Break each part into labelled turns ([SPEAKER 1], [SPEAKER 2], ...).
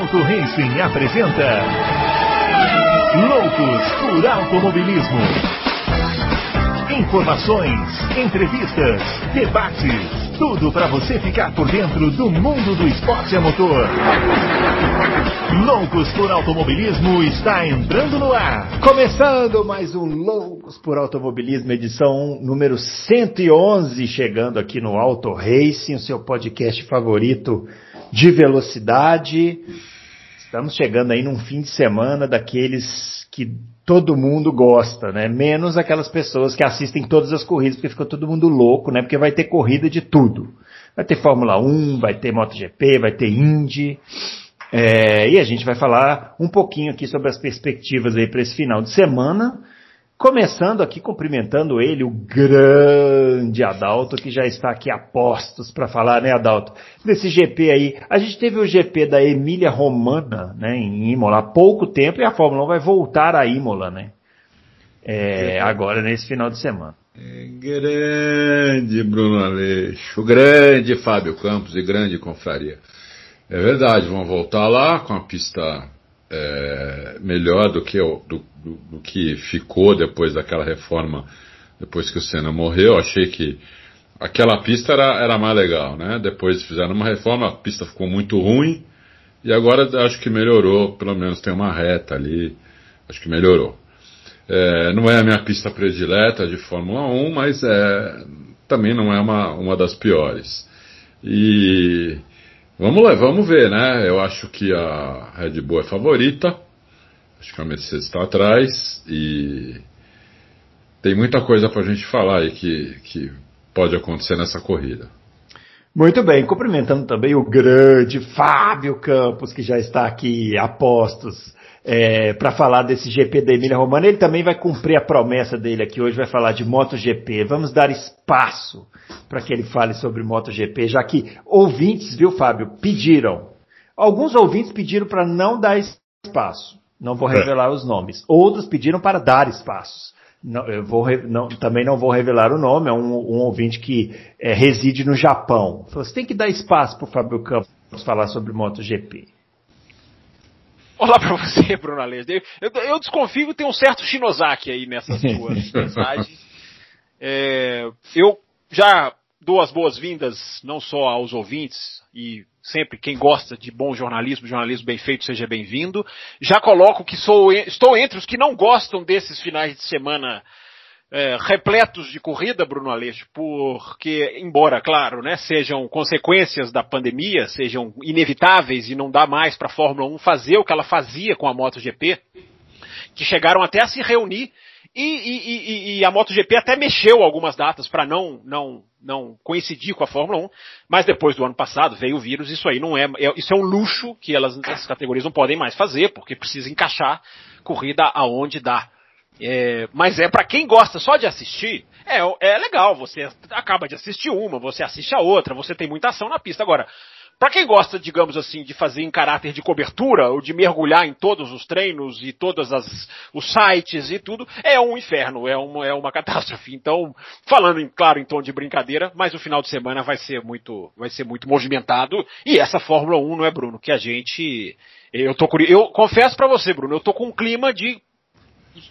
[SPEAKER 1] Auto Racing apresenta Loucos por Automobilismo. Informações, entrevistas, debates, tudo para você ficar por dentro do mundo do esporte a motor. Loucos por Automobilismo está entrando no ar.
[SPEAKER 2] Começando mais um Loucos por Automobilismo, edição número 111, chegando aqui no Auto Racing, o seu podcast favorito de velocidade. Estamos chegando aí num fim de semana daqueles que todo mundo gosta, né? Menos aquelas pessoas que assistem todas as corridas, porque fica todo mundo louco, né? Porque vai ter corrida de tudo. Vai ter Fórmula 1, vai ter MotoGP, vai ter Indy. É, e a gente vai falar um pouquinho aqui sobre as perspectivas aí para esse final de semana. Começando aqui cumprimentando ele, o grande Adalto, que já está aqui a postos para falar, né, Adalto? Desse GP aí. A gente teve o GP da Emília Romana, né, em Imola, há pouco tempo, e a Fórmula 1 vai voltar a Imola, né? É, agora, nesse final de semana.
[SPEAKER 3] É grande Bruno Aleixo, grande Fábio Campos e grande confraria. É verdade, vão voltar lá com a pista é, melhor do que, do, do, do, que ficou depois daquela reforma, depois que o Senna morreu. Achei que aquela pista era, era mais legal, né? Depois fizeram uma reforma, a pista ficou muito ruim e agora acho que melhorou, pelo menos tem uma reta ali, acho que melhorou. É, não é a minha pista predileta de Fórmula 1, mas é, também não é uma, uma das piores. E Vamos lá, vamos ver, né? Eu acho que a Red Bull é favorita. Acho que a Mercedes está atrás e tem muita coisa para a gente falar aí que, que pode acontecer nessa corrida.
[SPEAKER 2] Muito bem, cumprimentando também o grande Fábio Campos, que já está aqui a postos é, para falar desse GP da Emília Romana. Ele também vai cumprir a promessa dele aqui hoje, vai falar de MotoGP. Vamos dar espaço para que ele fale sobre MotoGP, já que ouvintes, viu, Fábio, pediram. Alguns ouvintes pediram para não dar espaço. Não vou é. revelar os nomes. Outros pediram para dar espaços. Não, eu vou, não, também não vou revelar o nome, é um, um ouvinte que é, reside no Japão. Você tem que dar espaço para o Fábio Campos falar sobre MotoGP.
[SPEAKER 4] Olá para você, Bruno Aleixo. Eu, eu, desconfio que tem um certo Shinosaki aí nessas suas mensagens. É, eu já dou as boas-vindas não só aos ouvintes e sempre quem gosta de bom jornalismo, jornalismo bem feito, seja bem-vindo. Já coloco que sou, estou entre os que não gostam desses finais de semana é, repletos de corrida, Bruno Aleixo, porque, embora, claro, né, sejam consequências da pandemia, sejam inevitáveis e não dá mais para a Fórmula 1 fazer o que ela fazia com a MotoGP, que chegaram até a se reunir e, e, e, e a MotoGP até mexeu algumas datas para não, não, não coincidir com a Fórmula 1, mas depois do ano passado veio o vírus, isso aí não é, é isso é um luxo que elas, essas categorias não podem mais fazer, porque precisa encaixar corrida aonde dá. É, mas é para quem gosta só de assistir, é, é legal. Você acaba de assistir uma, você assiste a outra, você tem muita ação na pista. Agora, para quem gosta, digamos assim, de fazer em caráter de cobertura, ou de mergulhar em todos os treinos e todos os sites e tudo, é um inferno, é uma, é uma catástrofe. Então, falando, em, claro, em tom de brincadeira, mas o final de semana vai ser muito, vai ser muito movimentado. E essa Fórmula 1, não é, Bruno? Que a gente, eu tô eu confesso para você, Bruno, eu tô com um clima de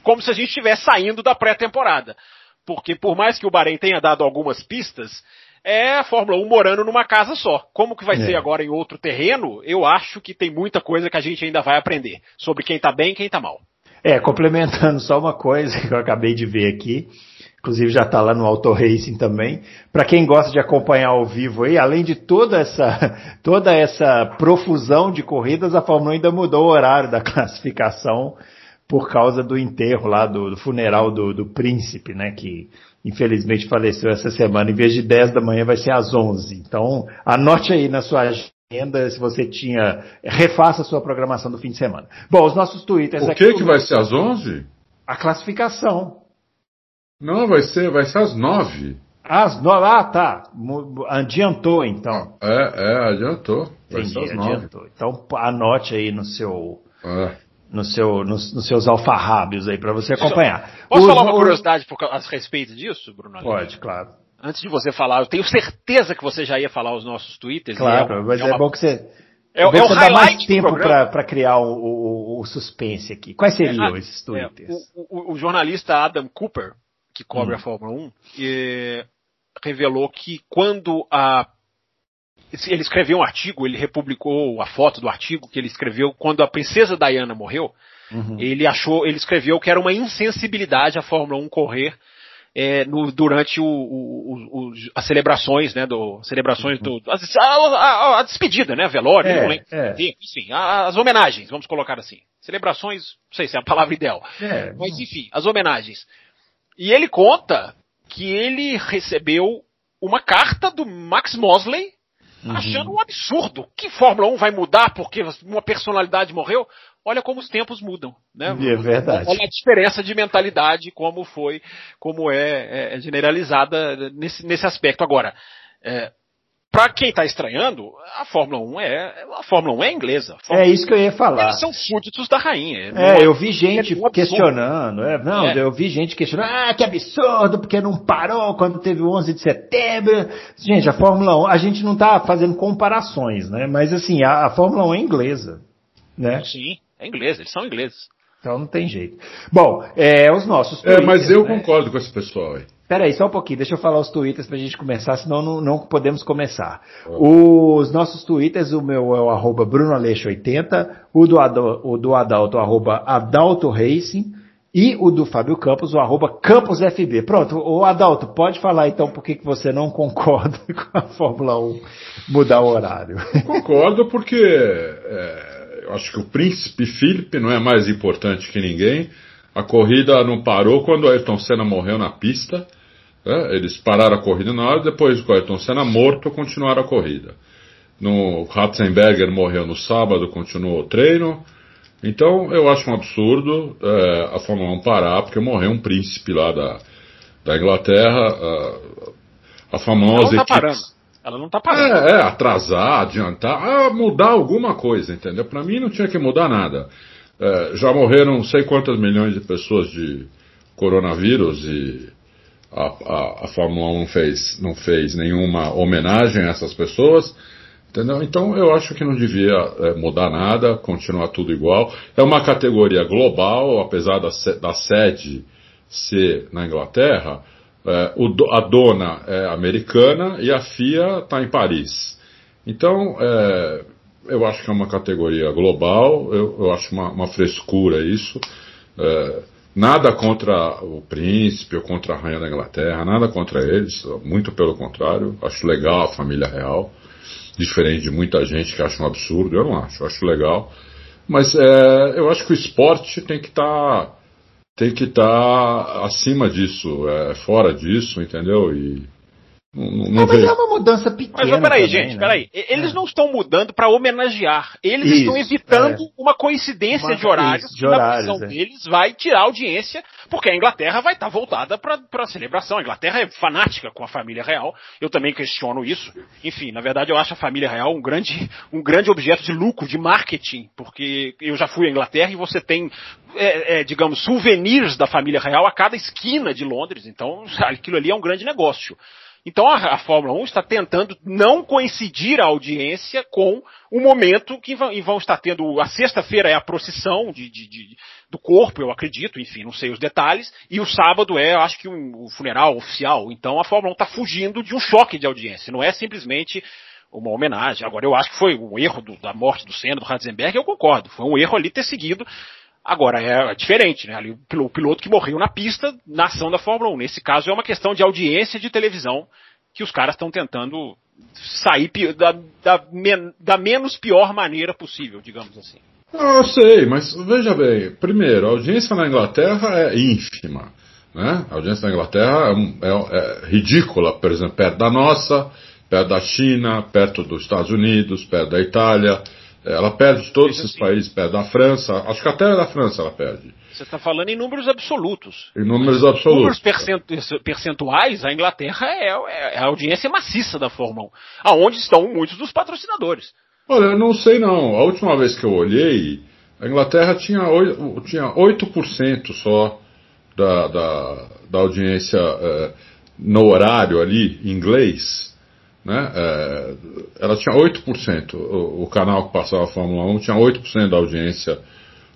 [SPEAKER 4] como se a gente estivesse saindo da pré-temporada. Porque por mais que o Bahrein tenha dado algumas pistas, é a Fórmula 1 morando numa casa só. Como que vai é. ser agora em outro terreno? Eu acho que tem muita coisa que a gente ainda vai aprender sobre quem tá bem e quem tá mal.
[SPEAKER 2] É, complementando só uma coisa que eu acabei de ver aqui, inclusive já está lá no Auto Racing também. Para quem gosta de acompanhar ao vivo aí, além de toda essa toda essa profusão de corridas, a Fórmula 1 ainda mudou o horário da classificação por causa do enterro lá, do, do funeral do, do, príncipe, né, que infelizmente faleceu essa semana. Em vez de 10 da manhã vai ser às 11. Então, anote aí na sua agenda se você tinha, refaça a sua programação do fim de semana. Bom, os nossos twitters
[SPEAKER 3] o aqui. O que que vai ser às 11?
[SPEAKER 2] A classificação.
[SPEAKER 3] Não, vai ser, vai ser às 9.
[SPEAKER 2] Às 9, ah, tá. Adiantou então.
[SPEAKER 3] É, é, adiantou. Vai Entendi, ser às 9. adiantou.
[SPEAKER 2] Então anote aí no seu. É no seu, nos, nos seus alfarrábios aí para você acompanhar.
[SPEAKER 4] Posso falar uma curiosidade por, a respeito disso, Bruno?
[SPEAKER 2] Pode, claro.
[SPEAKER 4] Antes de você falar, eu tenho certeza que você já ia falar os nossos twitters.
[SPEAKER 2] Claro, é, mas é, uma... é, bom que você, É, é o highlight mais tempo para criar o, o, o, suspense aqui. Quais seriam é, esses é, twitters?
[SPEAKER 4] o, o, jornalista Adam Cooper, que cobre hum. a Fórmula 1, revelou que quando a ele escreveu um artigo, ele republicou a foto do artigo que ele escreveu quando a princesa Diana morreu. Uhum. Ele achou, ele escreveu que era uma insensibilidade a Fórmula 1 correr é, no, durante o, o, o, as celebrações, né, do, celebrações do, a, a, a despedida, né, velório, é, é. enfim, as homenagens, vamos colocar assim. Celebrações, não sei se é a palavra ideal, é, mas enfim, as homenagens. E ele conta que ele recebeu uma carta do Max Mosley uhum. achando um absurdo. Que Fórmula 1 vai mudar porque uma personalidade morreu? Olha como os tempos mudam, né?
[SPEAKER 2] É verdade.
[SPEAKER 4] Olha a diferença de mentalidade, como foi, como é, é generalizada nesse, nesse aspecto. Agora, é, para quem está estranhando, a Fórmula 1 é a Fórmula 1 é inglesa.
[SPEAKER 2] É isso que eu ia falar.
[SPEAKER 4] Eles são súditos da rainha.
[SPEAKER 2] É, eu vi gente é questionando. É, não, é. eu vi gente questionando. Ah, que absurdo, porque não parou quando teve o 11 de setembro. Gente, a Fórmula 1, a gente não está fazendo comparações, né? Mas assim, a, a Fórmula 1 é inglesa, né?
[SPEAKER 4] Sim, é inglesa. Eles são ingleses.
[SPEAKER 2] Então não tem jeito. Bom, é, os nossos.
[SPEAKER 3] É, mas eu né? concordo com esse pessoal aí.
[SPEAKER 2] Peraí, só um pouquinho, deixa eu falar os twitters pra gente começar, senão não, não podemos começar. Os nossos twitters, o meu é o arroba brunoaleixo80, o do, Adalto, o do Adalto, arroba Adalto Racing, e o do Fábio Campos, o arroba CamposFB. Pronto, o Adalto, pode falar então por que, que você não concorda com a Fórmula 1 mudar o horário.
[SPEAKER 3] Concordo porque é, eu acho que o príncipe Felipe não é mais importante que ninguém. A corrida não parou quando o Ayrton Senna morreu na pista. É, eles pararam a corrida na hora, depois o Ayrton Senna morto, continuaram a corrida. No Ratzenberger morreu no sábado, continuou o treino. Então eu acho um absurdo é, a Fórmula 1 parar, porque morreu um príncipe lá da, da Inglaterra, a, a famosa. Ela
[SPEAKER 4] não tá parando. Ela não tá parando.
[SPEAKER 3] É, é, atrasar, adiantar, ah, mudar alguma coisa, entendeu? Para mim não tinha que mudar nada. É, já morreram não sei quantas milhões de pessoas de coronavírus e a, a, a Fórmula 1 fez, não fez nenhuma homenagem a essas pessoas. Entendeu? Então eu acho que não devia é, mudar nada, continuar tudo igual. É uma categoria global, apesar da, da sede ser na Inglaterra, é, o, a dona é americana e a FIA está em Paris. Então é, eu acho que é uma categoria global, eu, eu acho uma, uma, frescura isso. É, Nada contra o príncipe ou contra a rainha da Inglaterra, nada contra eles, muito pelo contrário. Acho legal a família real, diferente de muita gente que acha um absurdo. Eu não acho, acho legal. Mas é, eu acho que o esporte tem que estar tá, tem que estar tá acima disso, é, fora disso, entendeu? E
[SPEAKER 2] não, não, mas é uma mudança pequena. Mas
[SPEAKER 4] peraí, também, gente, né? peraí. Eles é. não estão mudando para homenagear. Eles isso, estão evitando é. uma coincidência uma, de horários. Isso, de horários na visão é. deles vai tirar audiência, porque a Inglaterra vai estar tá voltada para a celebração. A Inglaterra é fanática com a família real. Eu também questiono isso. Enfim, na verdade, eu acho a família real um grande, um grande objeto de lucro, de marketing, porque eu já fui à Inglaterra e você tem, é, é, digamos, souvenirs da família real a cada esquina de Londres. Então, aquilo ali é um grande negócio. Então a, a, Fórmula 1 está tentando não coincidir a audiência com o momento que vão, vão estar tendo. A sexta-feira é a procissão de, de, de, do corpo, eu acredito, enfim, não sei os detalhes, e o sábado é, acho que, um, o funeral oficial. Então a Fórmula 1 está fugindo de um choque de audiência, não é simplesmente uma homenagem. Agora, eu acho que foi um erro do, da morte do Senna, do Ratzenberg, eu concordo. Foi um erro ali ter seguido Agora, é diferente, né? Ali, o piloto que morreu na pista, na ação da Fórmula 1. Nesse caso, é uma questão de audiência de televisão que os caras estão tentando sair da, da, da, menos pior maneira possível, digamos assim.
[SPEAKER 3] Ah, eu sei, mas veja bem. Primeiro, a audiência na Inglaterra é ínfima. Né? A audiência na Inglaterra é, é, é ridícula, por exemplo, perto da nossa, perto da China, perto dos Estados Unidos, perto da Itália. Ela perde todos esses assim. países, perde da França, acho que até da França ela perde.
[SPEAKER 4] Você está falando em números absolutos.
[SPEAKER 3] Em números absolutos.
[SPEAKER 4] Números percentuais, a Inglaterra é, é, é, a audiência maciça da Fórmula 1, aonde estão muitos dos patrocinadores.
[SPEAKER 3] Olha, eu não sei não. A última vez que eu olhei, a Inglaterra tinha 8%, tinha 8 só da, da, da audiência é, no horário ali, em inglês. Né? É, ela tinha 8%, o, o canal que passava a Fórmula 1 tinha 8% da audiência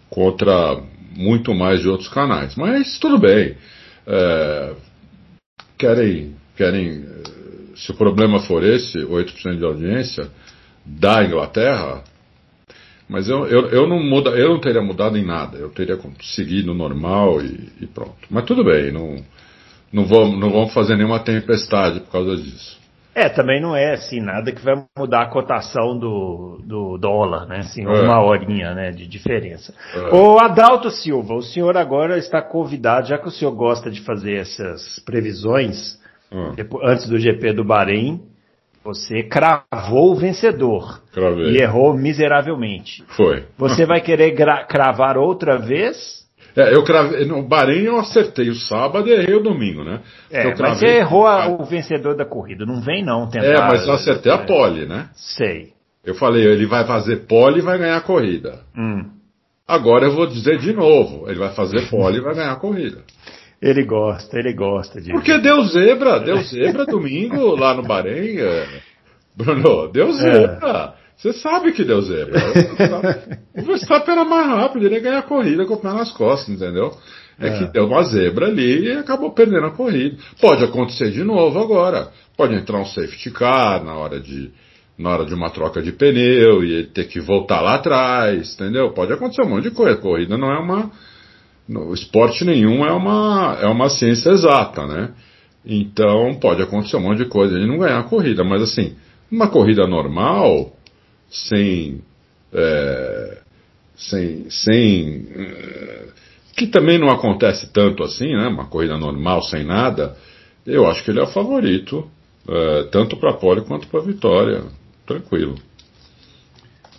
[SPEAKER 3] contra muito mais de outros canais. Mas tudo bem. É, querem, querem, se o problema for esse, 8% de audiência da Inglaterra, mas eu, eu, eu, não muda, eu não teria mudado em nada, eu teria seguido normal e, e pronto. Mas tudo bem, não, não, vamos, não vamos fazer nenhuma tempestade por causa disso.
[SPEAKER 2] É, também não é assim, nada que vai mudar a cotação do, do dólar, né? Assim, é. uma horinha né, de diferença. É. O Adalto Silva, o senhor agora está convidado, já que o senhor gosta de fazer essas previsões, hum. depois, antes do GP do Bahrein, você cravou o vencedor.
[SPEAKER 3] Cravei.
[SPEAKER 2] E errou miseravelmente.
[SPEAKER 3] Foi.
[SPEAKER 2] Você vai querer cravar outra vez?
[SPEAKER 3] É, eu no Bahrein eu acertei o sábado e errei o domingo, né?
[SPEAKER 2] É, cravei, mas você errou a, o vencedor da corrida, não vem não tentar.
[SPEAKER 3] É, mas eu acertei a pole, né?
[SPEAKER 2] Sei.
[SPEAKER 3] Eu falei, ele vai fazer pole e vai ganhar a corrida.
[SPEAKER 2] Hum.
[SPEAKER 3] Agora eu vou dizer de novo, ele vai fazer pole e vai ganhar a corrida.
[SPEAKER 2] Ele gosta, ele gosta de.
[SPEAKER 3] Porque deu zebra, deu zebra domingo lá no Bahrein. É... Bruno, deu é. zebra. É. Você sabe que deu zebra. o Verstappen era mais rápido, ele ia ganhar a corrida com o pé nas costas, entendeu? É, é, que deu uma zebra ali e acabou perdendo a corrida. Pode acontecer de novo agora. Pode entrar um safety car na hora de, na hora de uma troca de pneu e ele ter que voltar lá atrás, entendeu? Pode acontecer um monte de coisa. Corrida não é uma. No, esporte nenhum é uma, é uma ciência exata, né? Então pode acontecer um monte de coisa. Ele não ganhar a corrida, mas assim, uma corrida normal sem. É, sem, sem é, que também não acontece tanto assim, né? Uma corrida normal sem nada. Eu acho que ele é o favorito, é, tanto para pole quanto para a vitória. Tranquilo.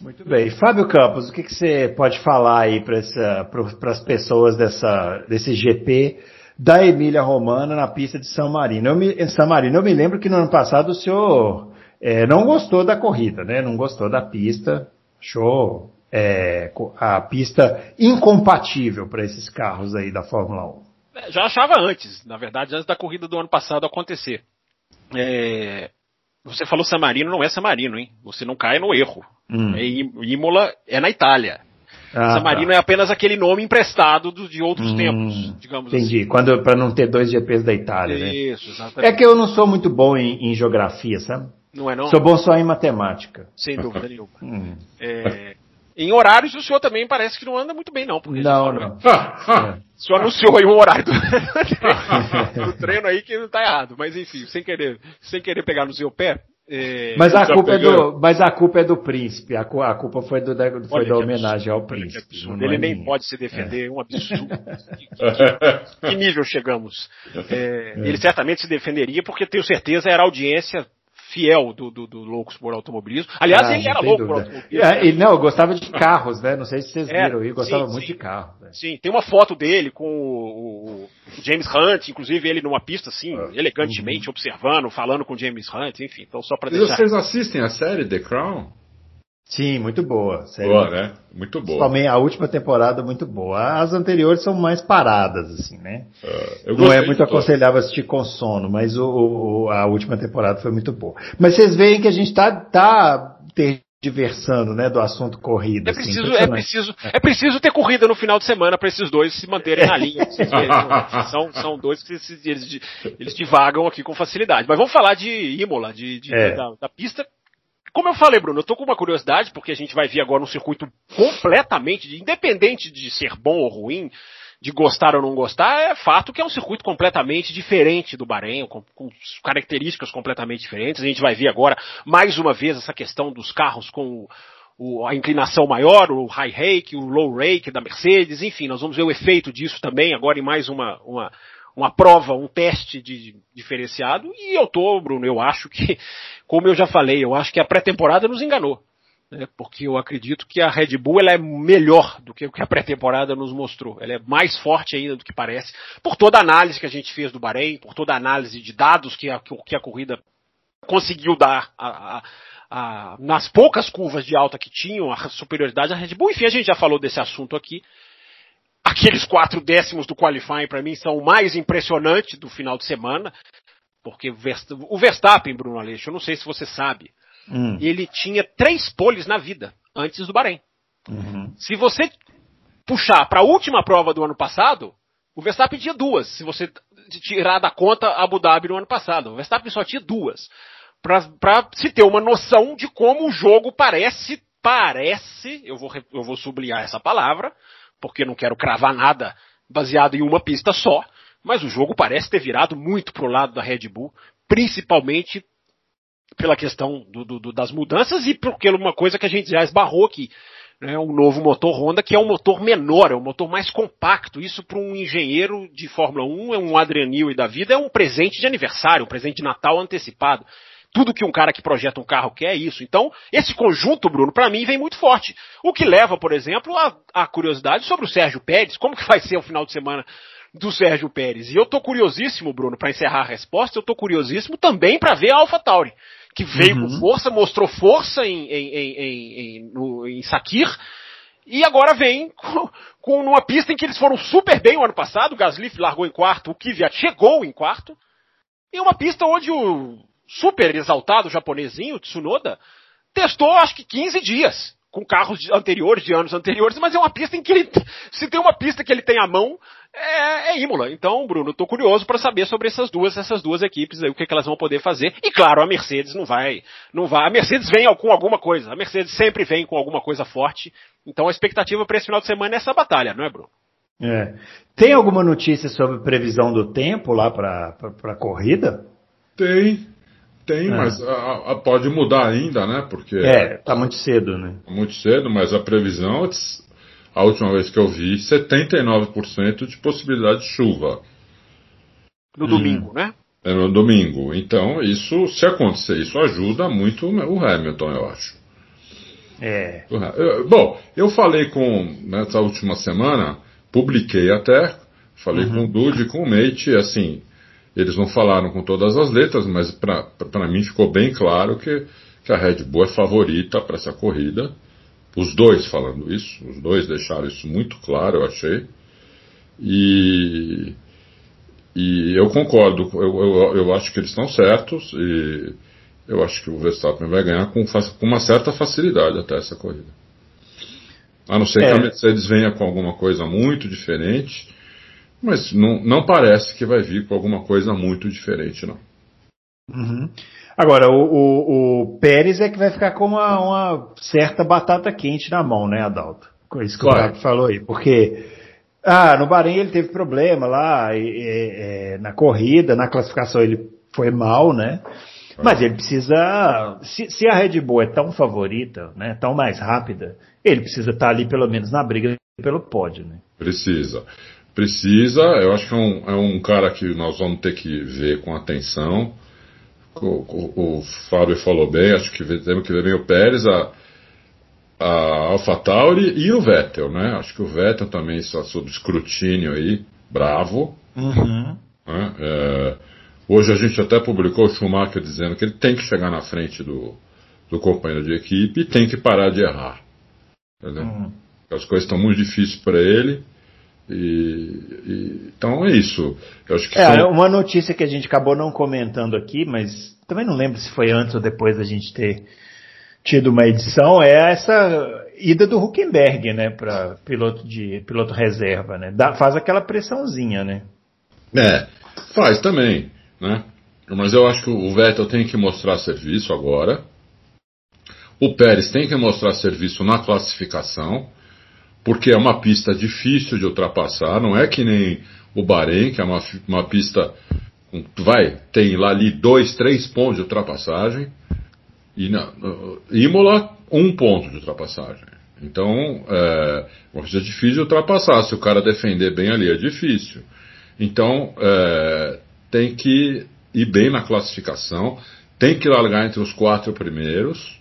[SPEAKER 2] Muito bem. Fábio Campos, o que, que você pode falar aí para as pessoas dessa, desse GP da Emília Romana na pista de São Marino? Eu me, São Marino, eu me lembro que no ano passado o senhor é, não gostou da corrida, né? Não gostou da pista, achou é, a pista incompatível para esses carros aí da Fórmula 1.
[SPEAKER 4] É, já achava antes, na verdade, antes da corrida do ano passado acontecer. É, você falou Samarino, não é Samarino, hein? Você não cai no erro. Hum. É, Imola é na Itália. Ah, Samarino tá. é apenas aquele nome emprestado do, de outros hum, tempos, digamos
[SPEAKER 2] entendi. assim. Entendi, para não ter dois GPs da Itália,
[SPEAKER 4] Isso,
[SPEAKER 2] né?
[SPEAKER 4] Isso, exatamente.
[SPEAKER 2] É que eu não sou muito bom em, em geografia, sabe?
[SPEAKER 4] Não é não?
[SPEAKER 2] Sou bom só em matemática.
[SPEAKER 4] Sem dúvida nenhuma. Hum. É, em horários o senhor também parece que não anda muito bem não.
[SPEAKER 2] Porque não, não.
[SPEAKER 4] É. O senhor anunciou aí um horário do, do treino aí que não está errado. Mas enfim, sem querer, sem querer pegar no seu pé,
[SPEAKER 2] é, mas, a culpa é do, mas a culpa é do príncipe. A, a culpa foi, do, da, foi da homenagem ao príncipe.
[SPEAKER 4] Ele é nem minha. pode se defender, é um absurdo. que, que, que, nível chegamos? É, ele certamente se defenderia, porque tenho certeza era audiência fiel do, do, do Loucos por Automobilismo. Aliás, ah, ele era louco dúvida. por automobilismo.
[SPEAKER 2] É, ele, não, eu gostava de carros, né? Não sei se vocês é, viram, ele gostava sim, muito sim. de carros. Né?
[SPEAKER 4] Sim, tem uma foto dele com o, o James Hunt, inclusive ele numa pista assim, ah, elegantemente, uhum. observando, falando com o James Hunt, enfim, então só para deixar.
[SPEAKER 3] Vocês assistem a série The Crown?
[SPEAKER 2] Sim, muito boa.
[SPEAKER 3] Série boa, né? Muito boa.
[SPEAKER 2] Também a última temporada muito boa. As anteriores são mais paradas, assim, né? Uh, Não é muito aconselhável assistir com sono, mas o, o, a última temporada foi muito boa. Mas vocês veem que a gente tá, tá diversando, né, do assunto corrida.
[SPEAKER 4] É assim, preciso, assim, é preciso, é preciso ter corrida no final de semana para esses dois se manterem na linha. são, são dois que eles, eles divagam aqui com facilidade. Mas vamos falar de Imola, de, de é. da, da pista como eu falei, Bruno, eu tô com uma curiosidade, porque a gente vai ver agora um circuito completamente, independente de ser bom ou ruim, de gostar ou não gostar, é fato que é um circuito completamente diferente do Bahrein, com, com, características completamente diferentes. A gente vai ver agora, mais uma vez, essa questão dos carros com o, a inclinação maior, o high rake, o low rake da Mercedes, enfim, nós vamos ver o efeito disso também agora em mais uma, uma, uma prova, um teste de diferenciado, e eu tô, Bruno, eu acho que, como eu já falei, eu acho que a pré-temporada nos enganou. Né, porque eu acredito que a Red Bull ela é melhor do que o que a pré-temporada nos mostrou. Ela é mais forte ainda do que parece, por toda a análise que a gente fez do Bahrein, por toda a análise de dados que a, que a corrida conseguiu dar a, a, a, nas poucas curvas de alta que tinham, a superioridade da Red Bull. Enfim, a gente já falou desse assunto aqui. Aqueles quatro décimos do qualifying para mim são o mais impressionante do final de semana. porque o Verstappen, Bruno Aleixo, eu não sei se você sabe, hum. ele tinha três poles na vida antes do Bahrein. Uhum. Se você puxar para a última prova do ano passado, o Verstappen tinha duas. Se você tirar da conta Abu Dhabi no ano passado, o Verstappen só tinha duas. Para se ter uma noção de como o jogo parece, parece, eu vou, eu vou sublinhar essa palavra, porque não quero cravar nada baseado em uma pista só, mas o jogo parece ter virado muito pro lado da Red Bull, principalmente pela questão do, do, das mudanças e porque uma coisa que a gente já esbarrou aqui, né, um novo motor Honda que é um motor menor, é um motor mais compacto. Isso para um engenheiro de Fórmula 1, é um Adrianil e da vida, é um presente de aniversário, um presente de Natal antecipado. Tudo que um cara que projeta um carro quer é isso. Então, esse conjunto, Bruno, para mim vem muito forte. O que leva, por exemplo, a, a curiosidade sobre o Sérgio Pérez, como que vai ser o final de semana do Sérgio Pérez. E eu tô curiosíssimo, Bruno, para encerrar a resposta, eu tô curiosíssimo também para ver a AlphaTauri que veio uhum. com força, mostrou força em, em, em, em, no, em Sakir, e agora vem com, com uma pista em que eles foram super bem o ano passado, o Gasly largou em quarto, o Kvyat chegou em quarto, e uma pista onde o super exaltado japonesinho, Tsunoda, testou acho que 15 dias com carros anteriores, de anos anteriores, mas é uma pista em que ele, se tem uma pista que ele tem à mão, é, é Imola. Então, Bruno, estou curioso para saber sobre essas duas, essas duas equipes aí, o que, que, elas vão poder fazer. E claro, a Mercedes não vai, não vai. A Mercedes vem com alguma coisa. A Mercedes sempre vem com alguma coisa forte. Então, a expectativa para esse final de semana é essa batalha, não é, Bruno?
[SPEAKER 2] É. Tem alguma notícia sobre previsão do tempo lá para a corrida?
[SPEAKER 3] Tem. Tem, é. mas a, a, pode mudar ainda, né? Porque
[SPEAKER 2] é, tá muito cedo, né?
[SPEAKER 3] Muito cedo, mas a previsão, a última vez que eu vi, 79% de possibilidade de chuva.
[SPEAKER 4] No domingo, hum. né?
[SPEAKER 3] É no domingo. Então, isso, se acontecer, isso ajuda muito o Hamilton, eu acho.
[SPEAKER 2] É.
[SPEAKER 3] Bom, eu falei com, nessa última semana, publiquei até, falei uhum. com o Dude, com o Mate, assim, eles não falaram com todas as letras, mas para mim ficou bem claro que, que a Red Bull é favorita para essa corrida. Os dois falando isso, os dois deixaram isso muito claro, eu achei. E, e eu concordo, eu, eu, eu acho que eles estão certos e eu acho que o Verstappen vai ganhar com, com uma certa facilidade até essa corrida. A não ser é. que a Mercedes venha com alguma coisa muito diferente mas não, não parece que vai vir com alguma coisa muito diferente, não.
[SPEAKER 2] Uhum. Agora, o, o, o, Pérez é que vai ficar com uma, uma, certa batata quente na mão, né, Adalto? Com isso que claro. o Gabi falou aí. Porque, ah, no Bahrein ele teve problema lá, e, e, na corrida, na classificação ele foi mal, né? Mas ele precisa. Se, se, a Red Bull é tão favorita, né, tão mais rápida, ele precisa estar ali pelo menos na briga pelo pódio, né?
[SPEAKER 3] Precisa. Precisa, eu acho que é um, é um cara que nós vamos ter que ver com atenção. O, o, o Fábio falou bem, acho que temos que ver bem o Pérez, a, a AlphaTauri e o Vettel, né? Acho que o Vettel também está sob escrutínio aí, bravo.
[SPEAKER 2] Uhum.
[SPEAKER 3] Né? É, hoje a gente até publicou o Schumacher dizendo que ele tem que chegar na frente do, do companheiro de equipe e tem que parar de errar. Entendeu? Uhum. As coisas estão muito difíceis para ele. E, e, então é isso. Eu acho que
[SPEAKER 2] é, são... uma notícia que a gente acabou não comentando aqui, mas também não lembro se foi antes ou depois da gente ter tido uma edição, é essa ida do Huckenberg, né, para piloto de piloto reserva, né? Dá, faz aquela pressãozinha, né?
[SPEAKER 3] É, faz também, né? Mas eu acho que o Vettel tem que mostrar serviço agora. O Pérez tem que mostrar serviço na classificação porque é uma pista difícil de ultrapassar, não é que nem o Bahrein, que é uma, uma pista, vai, tem lá ali dois, três pontos de ultrapassagem, e na Imola, um ponto de ultrapassagem. Então, é uma pista difícil de ultrapassar, se o cara defender bem ali é difícil. Então, é, tem que ir bem na classificação, tem que largar entre os quatro primeiros,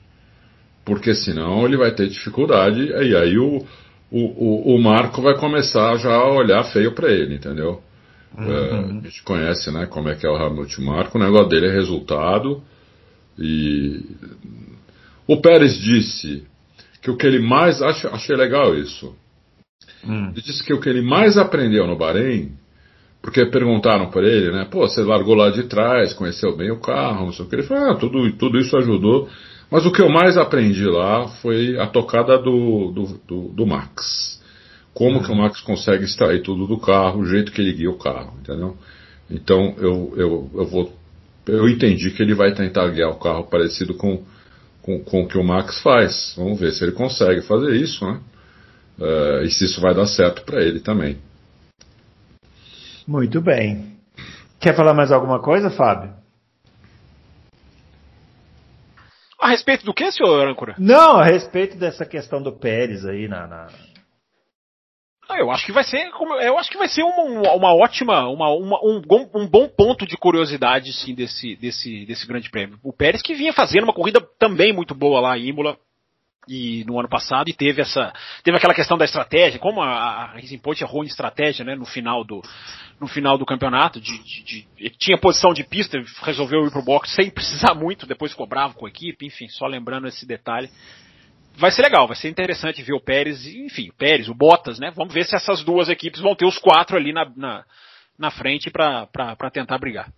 [SPEAKER 3] porque senão ele vai ter dificuldade, e aí o, o, o, o Marco vai começar já a olhar feio para ele, entendeu? Uhum. É, a gente conhece, né, como é que é o Hamilton Marco, o negócio dele é resultado. E o Pérez disse que o que ele mais. achei legal isso. Hum. Ele disse que o que ele mais aprendeu no Bahrein porque perguntaram para ele, né? Pô, você largou lá de trás, conheceu bem o carro, não sei o que. Ele falou, ah, tudo, tudo isso ajudou. Mas o que eu mais aprendi lá foi a tocada do, do, do, do Max. Como uhum. que o Max consegue extrair tudo do carro, o jeito que ele guia o carro, entendeu? Então eu, eu, eu vou. Eu entendi que ele vai tentar guiar o carro parecido com, com, com o que o Max faz. Vamos ver se ele consegue fazer isso, né? Uh, e se isso vai dar certo para ele também.
[SPEAKER 2] Muito bem. Quer falar mais alguma coisa, Fábio?
[SPEAKER 4] A respeito do que, senhor âncora?
[SPEAKER 2] Não, a respeito dessa questão do Pérez aí na. na...
[SPEAKER 4] Ah, eu acho que vai ser, eu acho que vai ser uma, uma ótima, uma, uma, um, um, bom ponto de curiosidade sim desse, desse, desse grande prêmio. O Pérez que vinha fazendo uma corrida também muito boa lá em Imola, e no ano passado e teve essa teve aquela questão da estratégia como a, a Racing Point errou em estratégia né no final do no final do campeonato de, de, de tinha posição de pista resolveu ir pro box sem precisar muito depois ficou bravo com a equipe enfim só lembrando esse detalhe. Vai ser legal vai ser interessante ver o Pérez enfim o Pérez o Bottas né vamos ver se essas duas equipes vão ter os quatro ali na, na, na frente para tentar brigar.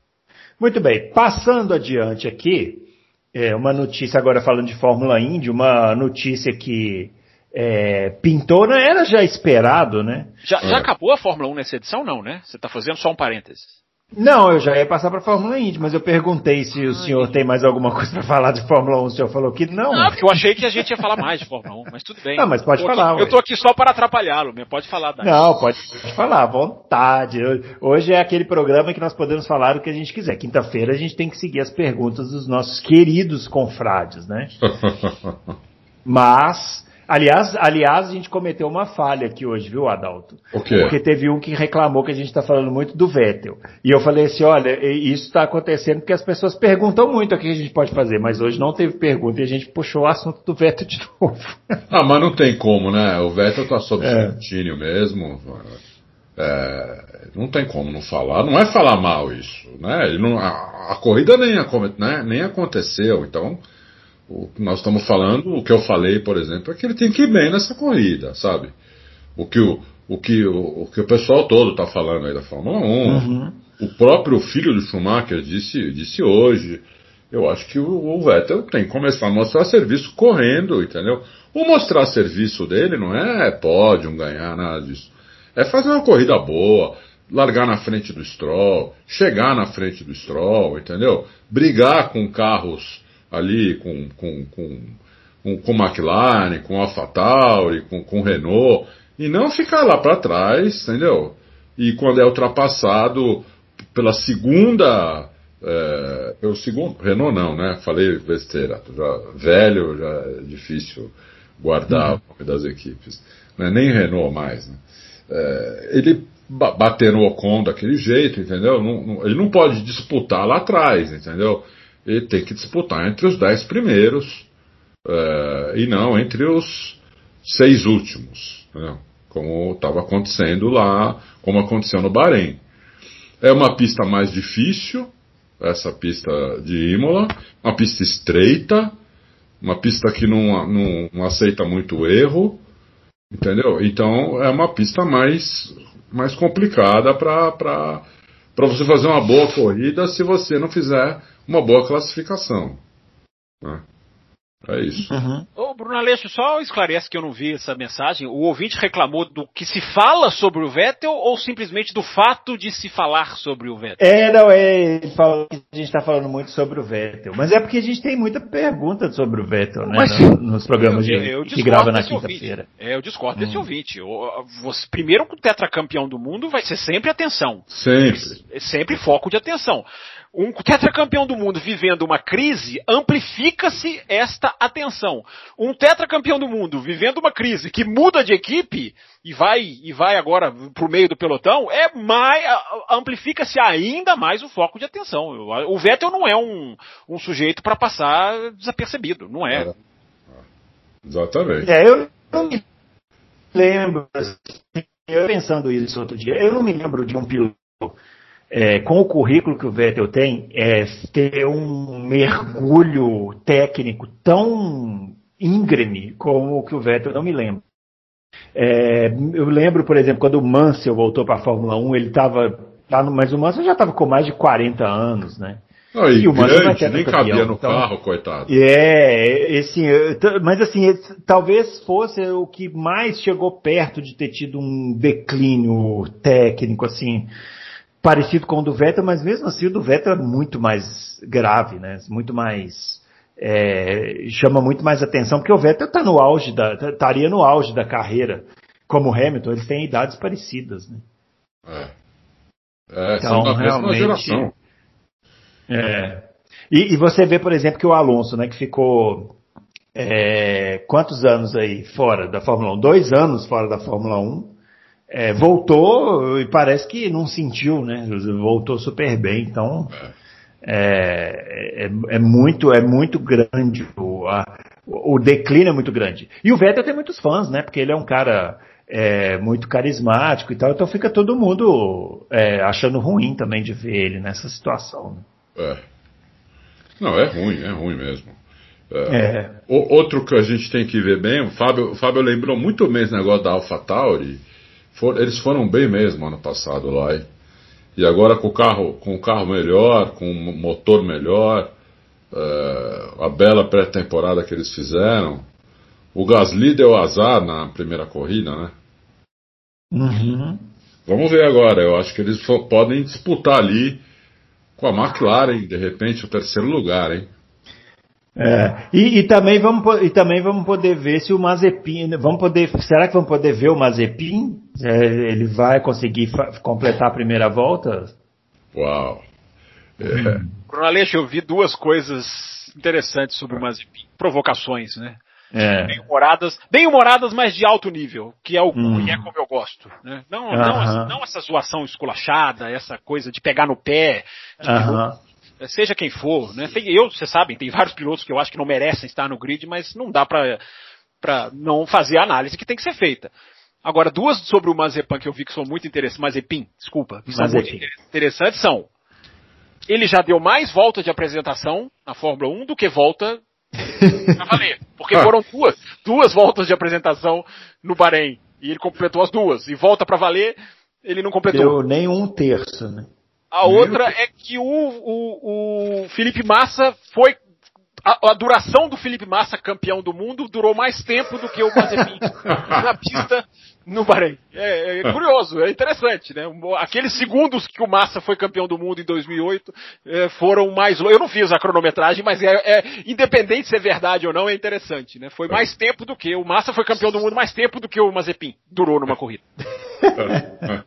[SPEAKER 2] Muito bem passando adiante aqui é, uma notícia agora falando de Fórmula Indy, uma notícia que é, pintou, não era já esperado, né?
[SPEAKER 4] Já, já é. acabou a Fórmula 1 nessa edição, não, né? Você está fazendo só um parênteses.
[SPEAKER 2] Não, eu já ia passar para Fórmula Indy, mas eu perguntei se o senhor tem mais alguma coisa para falar de Fórmula 1. O senhor falou que não.
[SPEAKER 4] Ah, porque eu achei que a gente ia falar mais de Fórmula 1, mas tudo bem.
[SPEAKER 2] Não, mas pode
[SPEAKER 4] eu
[SPEAKER 2] falar.
[SPEAKER 4] Aqui, eu tô aqui só para atrapalhá-lo, pode falar. Dani.
[SPEAKER 2] Não, pode, pode falar, à vontade. Hoje é aquele programa que nós podemos falar o que a gente quiser. Quinta-feira a gente tem que seguir as perguntas dos nossos queridos confrades, né? mas Aliás, aliás, a gente cometeu uma falha aqui hoje, viu, Adalto?
[SPEAKER 3] O quê?
[SPEAKER 2] Porque teve um que reclamou que a gente está falando muito do Vettel. E eu falei assim, olha, isso está acontecendo porque as pessoas perguntam muito o que a gente pode fazer, mas hoje não teve pergunta e a gente puxou o assunto do Vettel de novo.
[SPEAKER 3] Ah, mas não tem como, né? O Vettel está sob é. mesmo. É, não tem como não falar. Não é falar mal isso, né? Não, a, a, corrida nem, né, nem aconteceu, então o que nós estamos falando, o que eu falei, por exemplo, é que ele tem que ir bem nessa corrida, sabe? O que o, o, que, o, o que o pessoal todo está falando aí da Fórmula 1, uhum. o próprio filho do Schumacher disse, disse hoje. Eu acho que o, o Vettel tem que começar a mostrar serviço correndo, entendeu? O mostrar serviço dele não é pódio, ganhar, nada disso. É fazer uma corrida boa, largar na frente do Stroll, chegar na frente do Stroll, entendeu? Brigar com carros ali com, com, com, com, com McLaren, com AlphaTauri, com, com Renault, e não ficar lá para trás, entendeu? E quando é ultrapassado pela segunda. É, pelo segundo. Renault não, né? Falei besteira. Já, velho, já é difícil guardar o nome das equipes. Não é nem Renault mais, né? É, ele bater no Ocon daquele jeito, entendeu? Não, não, ele não pode disputar lá atrás, entendeu? Ele tem que disputar entre os dez primeiros uh, e não entre os seis últimos, né? como estava acontecendo lá, como aconteceu no Bahrein. É uma pista mais difícil, essa pista de Imola, uma pista estreita, uma pista que não, não, não aceita muito erro, entendeu? Então é uma pista mais, mais complicada para você fazer uma boa corrida se você não fizer uma boa classificação. Né? É isso.
[SPEAKER 4] Uhum. Ô, Bruno Aleixo, só esclarece que eu não vi essa mensagem. O ouvinte reclamou do que se fala sobre o Vettel ou simplesmente do fato de se falar sobre o Vettel?
[SPEAKER 2] É, não, é. A gente está falando muito sobre o Vettel. Mas é porque a gente tem muita pergunta sobre o Vettel, né? Mas, no, nos programas eu, eu, eu que grava na quinta-feira.
[SPEAKER 4] É, eu discordo hum. desse ouvinte. Você, primeiro, o tetracampeão do mundo vai ser sempre atenção.
[SPEAKER 3] Sempre.
[SPEAKER 4] Sempre foco de atenção um tetracampeão do mundo vivendo uma crise, amplifica-se esta atenção. Um tetracampeão do mundo vivendo uma crise que muda de equipe e vai e vai agora pro meio do pelotão, é mais amplifica-se ainda mais o foco de atenção. O Vettel não é um, um sujeito para passar desapercebido, não é. é.
[SPEAKER 3] Exatamente.
[SPEAKER 2] É, eu não me lembro, eu pensando isso outro dia, eu não me lembro de um piloto é, com o currículo que o Vettel tem, é, ter um mergulho técnico tão íngreme como o que o Vettel não me lembro. É, eu lembro, por exemplo, quando o Mansell voltou para a Fórmula 1, ele estava Tá mas o Mansell já estava com mais de 40 anos, né?
[SPEAKER 3] Não, e,
[SPEAKER 2] E o
[SPEAKER 3] grande, nem
[SPEAKER 2] campeão,
[SPEAKER 3] cabia no
[SPEAKER 2] então-
[SPEAKER 3] carro, coitado.
[SPEAKER 2] É, t- mas assim, esse- talvez fosse o que mais chegou perto de ter tido um declínio técnico, assim, parecido com o do Vettel, mas mesmo assim o do Vettel é muito mais grave, né? Muito mais, é, chama muito mais atenção, porque o Vettel tá no auge da, tá- estaria no auge da carreira, como o Hamilton, eles têm idades parecidas, né?
[SPEAKER 3] É. É,
[SPEAKER 2] Então,
[SPEAKER 3] são da mesma
[SPEAKER 2] realmente-
[SPEAKER 3] geração.
[SPEAKER 2] É. E, e você vê, por exemplo, que o Alonso, né, que ficou é, quantos anos aí fora da Fórmula 1? Dois anos fora da Fórmula 1. É, voltou e parece que não sentiu, né? Voltou super bem. Então é, é, é muito é muito grande o, a- o declínio é muito grande. E o Vettel tem muitos fãs, né? Porque ele é um cara é, muito carismático e tal. Então fica todo mundo é, achando ruim também de ver ele nessa situação. Né?
[SPEAKER 3] É. Não, é ruim, é ruim mesmo. É.
[SPEAKER 2] É.
[SPEAKER 3] O- outro que a gente tem que ver bem, o Fábio, o Fábio lembrou muito bem esse negócio da AlphaTauri. For, eles foram bem mesmo ano passado lá. E, e agora com o carro, com o carro melhor, com o motor melhor, é, a bela pré-temporada que eles fizeram. O Gasly deu azar na primeira corrida, né?
[SPEAKER 2] Uhum.
[SPEAKER 3] Vamos ver agora. Eu acho que eles podem disputar ali com a McLaren, de repente, o terceiro lugar, hein?
[SPEAKER 2] É, e, e também vamos, e também vamos poder ver se o Mazepin, vamos poder, será que vamos poder ver o Mazepin? É, ele vai conseguir completar a primeira volta?
[SPEAKER 3] Uau. É,
[SPEAKER 4] Bruno Aleixo, eu vi duas coisas interessantes sobre o Mazepin. Provocações, né?
[SPEAKER 2] É.
[SPEAKER 4] Bem humoradas, bem humoradas, mas de alto nível, que é, o,
[SPEAKER 2] Hum.
[SPEAKER 4] que é como eu gosto. Né? Não,
[SPEAKER 2] Aham.
[SPEAKER 4] não, essa, não essa zoação esculachada, essa coisa de pegar no pé, de
[SPEAKER 2] Aham.
[SPEAKER 4] seja quem for, né? Tem- eu, vocês sabem, tem vários pilotos que eu acho que não merecem estar no grid, mas não dá pra não fazer a análise que tem que ser feita. Agora, duas sobre o Mazepan que eu vi que são muito interessantes, Mazepin, desculpa, que são
[SPEAKER 2] Mazepin.
[SPEAKER 4] inter- interessantes são, ele já deu mais volta de apresentação na Fórmula 1 do que volta pra valer. Porque foram duas, duas voltas de apresentação no Bahrein. E ele completou as duas. E volta pra valer, ele não completou.
[SPEAKER 2] Deu nem um terço, né?
[SPEAKER 4] A outra é que o, o, o Felipe Massa foi. A, a duração do Felipe Massa, campeão do mundo, durou mais tempo do que o Mazepin na pista no Bahrein. É, é curioso, é interessante, né? Aqueles segundos que o Massa foi campeão do mundo em 2008 é, foram mais. Eu não fiz a cronometragem, mas é, é- independente se é verdade ou não, é interessante, né? Foi mais tempo do que o Massa foi campeão do mundo mais tempo do que o Mazepin durou numa corrida.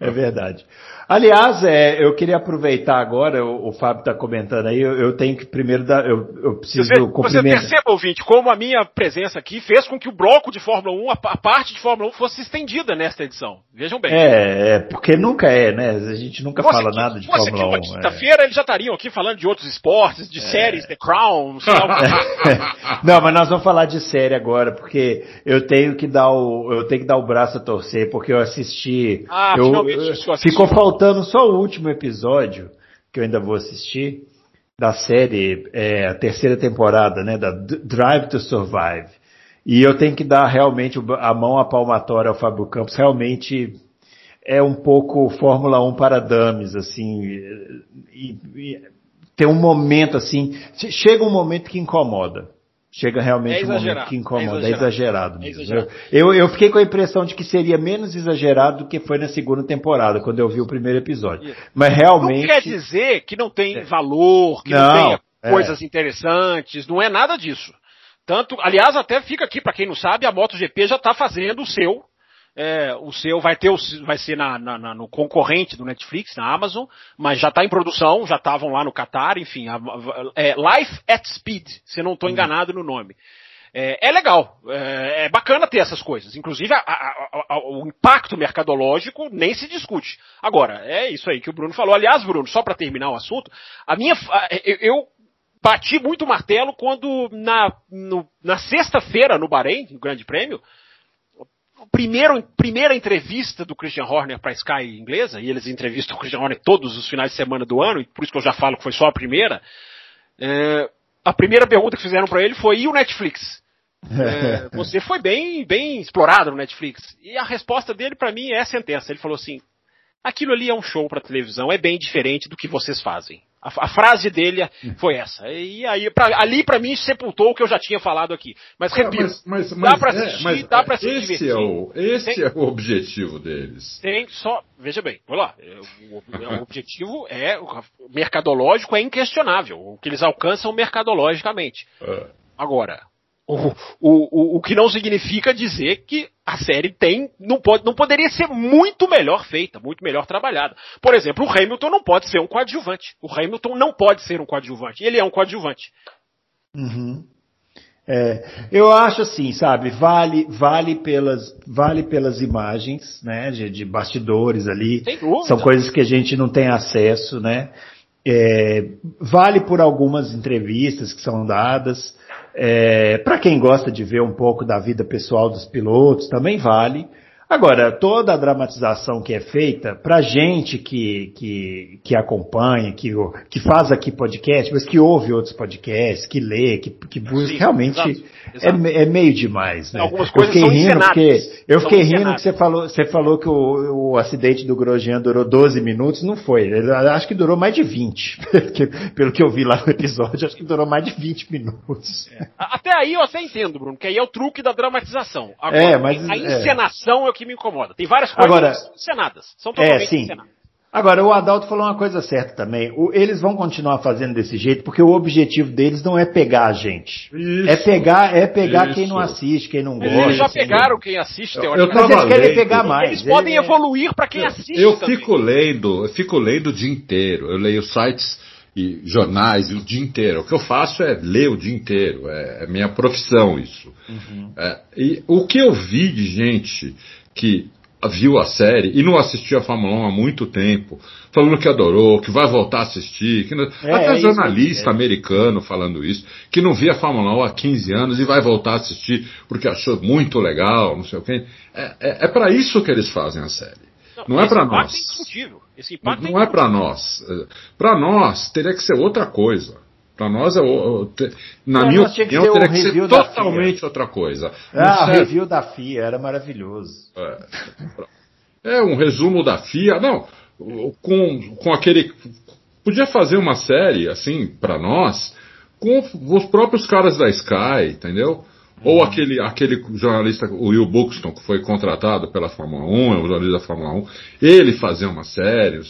[SPEAKER 2] É verdade. Aliás, é, eu queria aproveitar agora, o, o Fábio está comentando aí, eu, eu tenho que primeiro dar, eu, eu preciso
[SPEAKER 4] Você, você
[SPEAKER 2] cumprimentar.
[SPEAKER 4] perceba, ouvinte, como a minha presença aqui fez com que o bloco de Fórmula 1, a, a parte de Fórmula 1, fosse estendida nesta edição. Vejam bem.
[SPEAKER 2] É, é, porque nunca é, né? A gente nunca
[SPEAKER 4] Fosse
[SPEAKER 2] fala
[SPEAKER 4] aqui-
[SPEAKER 2] nada de Fórmula
[SPEAKER 4] aqui uma
[SPEAKER 2] 1. é.
[SPEAKER 4] quinta-feira, eles já estariam aqui falando de outros esportes, de séries, The Crown, não sei lá.
[SPEAKER 2] Não, mas nós vamos falar de série agora, porque eu tenho que dar o, eu tenho que dar o braço a torcer, porque eu assisti.
[SPEAKER 4] Ah,
[SPEAKER 2] eu,
[SPEAKER 4] finalmente
[SPEAKER 2] eu-
[SPEAKER 4] assisti.
[SPEAKER 2] ficou faltando só o último episódio, que eu ainda vou assistir, da série, é, a terceira temporada, né, da Drive to Survive. E eu tenho que dar realmente a mão à palmatória ao Fábio Campos, realmente é um pouco Fórmula 1 para dames, assim, e, e tem um momento assim, che- chega um momento que incomoda. Chega realmente
[SPEAKER 4] É
[SPEAKER 2] um momento
[SPEAKER 4] exagerado,
[SPEAKER 2] que incomoda,
[SPEAKER 4] é
[SPEAKER 2] é
[SPEAKER 4] exagerado.
[SPEAKER 2] exagerado,
[SPEAKER 4] É
[SPEAKER 2] mesmo.
[SPEAKER 4] exagerado.
[SPEAKER 2] Eu, eu fiquei com a impressão de que seria menos exagerado do que foi na segunda temporada, quando eu vi o primeiro episódio. Mas realmente.
[SPEAKER 4] Não quer dizer que não tem valor, que não,
[SPEAKER 2] Não,
[SPEAKER 4] tenha
[SPEAKER 2] é.
[SPEAKER 4] coisas interessantes, não é nada disso. Tanto, aliás, até fica aqui, para quem não sabe, a MotoGP já está fazendo o seu. é, o seu vai ter o, vai ser na, na- na- no concorrente do Netflix, na Amazon, mas já está em produção, já estavam lá no Qatar, enfim, a- a- é Life at Speed, se eu não estou enganado no nome. É, é legal, é, é bacana ter essas coisas. Inclusive, a- o impacto mercadológico nem se discute. Agora, é isso aí que o Bruno falou. Aliás, Bruno, só para terminar o assunto, a minha, eu bati muito o martelo quando na, no- na sexta-feira no Bahrein, no Grande Prêmio, primeiro, primeira entrevista do Christian Horner para a Sky inglesa, e eles entrevistam o Christian Horner todos os finais de semana do ano, e por isso que eu já falo que foi só a primeira. é, a primeira pergunta que fizeram para ele foi: e o Netflix? É, você foi bem, bem explorado no Netflix. E a resposta dele para mim é a sentença. Ele falou assim: aquilo ali é um show para televisão, é bem diferente do que vocês fazem. A, a frase dele foi essa. E aí, pra, ali para mim sepultou o que eu já tinha falado aqui. Mas
[SPEAKER 3] É,
[SPEAKER 4] repito,
[SPEAKER 3] mas, mas,
[SPEAKER 4] dá
[SPEAKER 3] mas,
[SPEAKER 4] pra
[SPEAKER 3] é,
[SPEAKER 4] assistir,
[SPEAKER 3] mas,
[SPEAKER 4] dá pra
[SPEAKER 3] é,
[SPEAKER 4] se
[SPEAKER 3] esse
[SPEAKER 4] divertir.
[SPEAKER 3] é o Esse
[SPEAKER 4] Tem-
[SPEAKER 3] é o objetivo deles.
[SPEAKER 4] tem só, veja bem, vamos lá. é, O, o objetivo é o mercadológico é inquestionável. O que eles alcançam mercadologicamente.
[SPEAKER 3] É.
[SPEAKER 4] Agora, o, o, o, que não significa dizer que a série tem, não, pode, não poderia ser muito melhor feita, muito melhor trabalhada. Por exemplo, o Hamilton não pode ser um coadjuvante. O Hamilton não pode ser um coadjuvante. Ele é um coadjuvante.
[SPEAKER 2] Uhum. É, eu acho assim, sabe, vale, vale pelas, vale pelas imagens, né, de, de bastidores ali. São coisas que a gente não tem acesso, né? É, vale por algumas entrevistas que são dadas. Para quem gosta de ver um pouco da vida pessoal dos pilotos, também vale. Agora, toda a dramatização que é feita, pra gente que, que, que acompanha, que, que faz aqui podcast, mas que ouve outros podcasts, que lê, que, que busca,
[SPEAKER 4] Sim,
[SPEAKER 2] realmente
[SPEAKER 4] exato,
[SPEAKER 2] é
[SPEAKER 4] exato.
[SPEAKER 2] me- É, meio demais, né?
[SPEAKER 4] Algumas
[SPEAKER 2] eu
[SPEAKER 4] coisas
[SPEAKER 2] fiquei
[SPEAKER 4] são
[SPEAKER 2] rindo porque, eu fiquei rindo
[SPEAKER 4] encenadas.
[SPEAKER 2] que você falou, você falou que o, o acidente do Grosjean durou 12 minutos, não foi. Ele- acho que durou mais de 20. Pelo que, que eu vi lá no episódio, acho que durou mais de 20 minutos.
[SPEAKER 4] A- Até aí eu até entendo, Bruno, que aí é o truque da dramatização. Agora,
[SPEAKER 2] É, mas-
[SPEAKER 4] a
[SPEAKER 2] é.
[SPEAKER 4] encenação é. o que me incomoda. Tem várias coisas
[SPEAKER 2] Agora-
[SPEAKER 4] que são
[SPEAKER 2] É,
[SPEAKER 4] totalmente
[SPEAKER 2] sim.
[SPEAKER 4] encenadas.
[SPEAKER 2] Agora, o Adalto falou uma coisa certa também. O- eles vão continuar fazendo desse jeito porque o objetivo deles não é pegar a gente.
[SPEAKER 3] Isso.
[SPEAKER 2] É pegar, é pegar quem não assiste, quem não
[SPEAKER 4] Mas
[SPEAKER 2] gosta.
[SPEAKER 4] eles já
[SPEAKER 2] assim.
[SPEAKER 4] pegaram quem assiste,
[SPEAKER 3] Eu-
[SPEAKER 4] teoricamente.
[SPEAKER 2] Mas eles querem
[SPEAKER 3] lendo.
[SPEAKER 2] pegar mais.
[SPEAKER 4] Eles podem
[SPEAKER 2] É-
[SPEAKER 4] evoluir para quem assiste
[SPEAKER 3] Eu
[SPEAKER 4] também.
[SPEAKER 3] fico lendo, eu fico lendo o dia inteiro. Eu leio sites e jornais o dia inteiro. O que eu faço é ler o dia inteiro. É, é minha profissão isso. É, e o que eu vi de gente que viu a série e não assistia a Fórmula 1 há muito tempo, falando que adorou, que vai voltar a assistir, que não-
[SPEAKER 2] É,
[SPEAKER 3] até
[SPEAKER 2] é isso,
[SPEAKER 3] jornalista
[SPEAKER 2] é.
[SPEAKER 3] americano falando isso, que não via a Fórmula 1 há 15 anos e vai voltar a assistir porque achou muito legal, não sei o quê. É, é, é para isso que eles fazem a série. Não é
[SPEAKER 4] esse
[SPEAKER 3] para
[SPEAKER 4] impacto
[SPEAKER 3] nós.
[SPEAKER 4] É
[SPEAKER 3] Não é para nós. Para nós teria que ser outra coisa. Para nós, é, o- o- na
[SPEAKER 2] Pra
[SPEAKER 3] minha
[SPEAKER 2] que
[SPEAKER 3] opinião,
[SPEAKER 2] o
[SPEAKER 3] teria que ser totalmente outra coisa.
[SPEAKER 2] Ah, o
[SPEAKER 3] serve-
[SPEAKER 2] review da FIA era maravilhoso.
[SPEAKER 3] É um resumo da FIA. Não, o- com, com aquele. Podia fazer uma série, assim, para nós, com os próprios caras da Sky, entendeu? Ou aquele, aquele jornalista, o Will Buxton, que foi contratado pela Fórmula 1, é o jornalista da Fórmula 1, ele fazer uma série.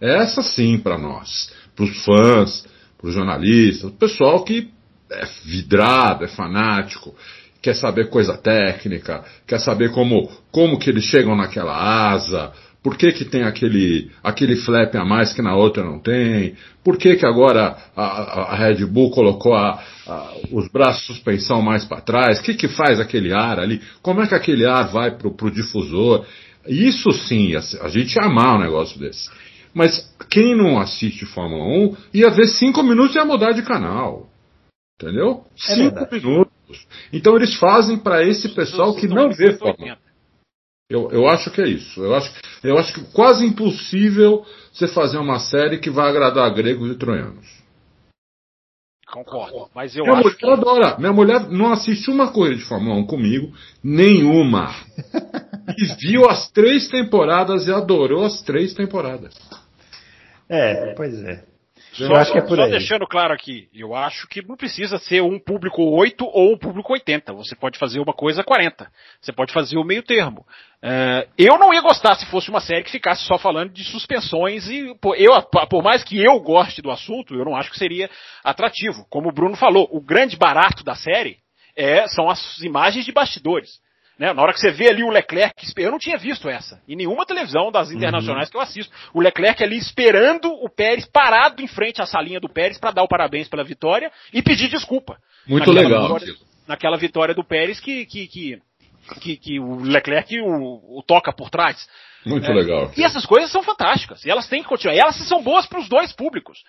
[SPEAKER 3] Essa sim para nós, para os fãs, para os jornalistas, o pessoal que é vidrado, é fanático, quer saber coisa técnica, quer saber como, como que eles chegam naquela asa, por que, que tem aquele, aquele flap a mais que na outra não tem, por que, que agora a, a- Red Bull colocou a- os braços de suspensão mais para trás, o que, que faz aquele ar ali, como é que aquele ar vai pro, pro difusor. Isso sim, a, a gente ia amar um negócio desse. Mas quem não assiste Fórmula 1 ia ver cinco minutos e ia mudar de canal. Entendeu?
[SPEAKER 2] É
[SPEAKER 3] Cinco
[SPEAKER 2] verdade.
[SPEAKER 3] minutos. Então eles fazem para esse pessoal que não vê Fórmula 1. Eu, eu acho que é isso. Eu acho, eu acho que quase impossível você fazer uma série que vai agradar gregos e troianos.
[SPEAKER 4] Concordo. Mas eu
[SPEAKER 3] Minha
[SPEAKER 4] acho
[SPEAKER 3] mulher
[SPEAKER 4] que.
[SPEAKER 3] adora. Minha mulher não assiste uma corrida de Fórmula 1 comigo, nenhuma. E viu as três temporadas e adorou as três temporadas.
[SPEAKER 2] É, pois é. Eu
[SPEAKER 4] Só,
[SPEAKER 2] acho que é por
[SPEAKER 4] só
[SPEAKER 2] aí.
[SPEAKER 4] deixando claro aqui, eu acho que não precisa ser um público 8 ou um público 80. Você pode fazer uma coisa 40. Você pode fazer o meio termo. É, eu não ia gostar se fosse uma série que ficasse só falando de suspensões e pô, eu, por mais que eu goste do assunto, eu não acho que seria atrativo. Como o Bruno falou, o grande barato da série é, são as imagens de bastidores. Né? Na hora que você vê ali o Leclerc, eu não tinha visto essa em nenhuma televisão das internacionais que eu assisto. O Leclerc ali esperando o Pérez parado em frente à salinha do Pérez para dar o parabéns pela vitória e pedir desculpa.
[SPEAKER 3] Muito
[SPEAKER 4] Naquela
[SPEAKER 3] legal
[SPEAKER 4] vitória-. Naquela vitória do Pérez que, que, que, que, que o Leclerc o, o toca por trás.
[SPEAKER 3] Muito
[SPEAKER 4] É,
[SPEAKER 3] legal.
[SPEAKER 4] E essas coisas são fantásticas. E elas têm que continuar. E elas são boas para os dois públicos.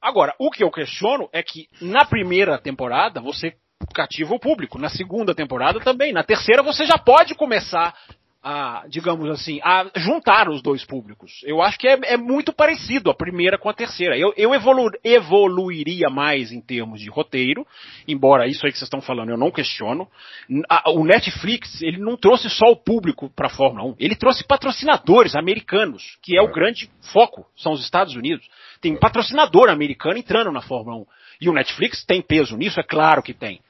[SPEAKER 4] Agora, o que eu questiono é que na primeira temporada você cativa o público. Na segunda temporada também. Na terceira você já pode começar a, digamos assim, a juntar os dois públicos. Eu acho que é, é muito parecido a primeira com a terceira. Eu, eu evolu, evoluiria mais em termos de roteiro, embora isso aí que vocês estão falando eu não questiono. A, o Netflix, ele não trouxe só o público para a Fórmula 1, ele trouxe patrocinadores americanos, que é o grande foco, são os Estados Unidos. Tem um patrocinador americano entrando na Fórmula 1. E o Netflix tem peso nisso? É claro que tem.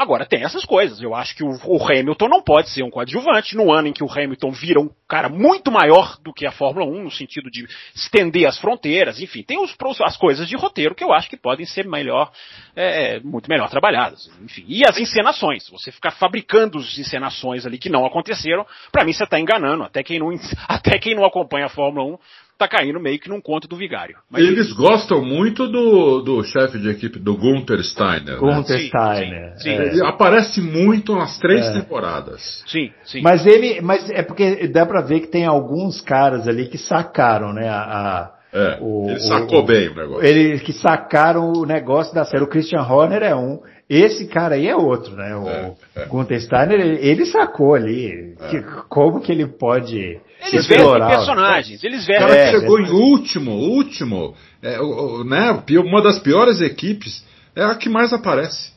[SPEAKER 4] Agora, tem essas coisas. Eu acho que o, o, Hamilton não pode ser um coadjuvante no ano em que o Hamilton vira um cara muito maior do que a Fórmula 1, no sentido de estender as fronteiras. Enfim, tem os, as coisas de roteiro que eu acho que podem ser melhor, é, muito melhor trabalhadas. Enfim, e as encenações. Você ficar fabricando as encenações ali que não aconteceram, para mim você está enganando. Até quem, não, até quem não acompanha a Fórmula 1 tá caindo meio que num conto do vigário.
[SPEAKER 3] Mas Eles gostam muito do, do chefe de equipe, do Gunther Steiner.
[SPEAKER 2] Gunther né? Steiner.
[SPEAKER 3] Sim, sim, é. Ele aparece muito nas três é. temporadas.
[SPEAKER 4] Sim, sim.
[SPEAKER 2] Mas ele, mas é porque dá pra ver que tem alguns caras ali que sacaram, né, a, a
[SPEAKER 3] é, o, ele sacou o, bem o negócio.
[SPEAKER 2] Eles que sacaram o negócio da série. O Christian Horner é um. Esse cara aí é outro, né? O é, é. Gunther Steiner, ele, ele sacou ali. É. Que, como que ele pode
[SPEAKER 4] eles vestem personagens, eles vestem. O
[SPEAKER 3] cara é, chegou é, em último, último, é, o, né, uma das piores equipes, é a que mais aparece.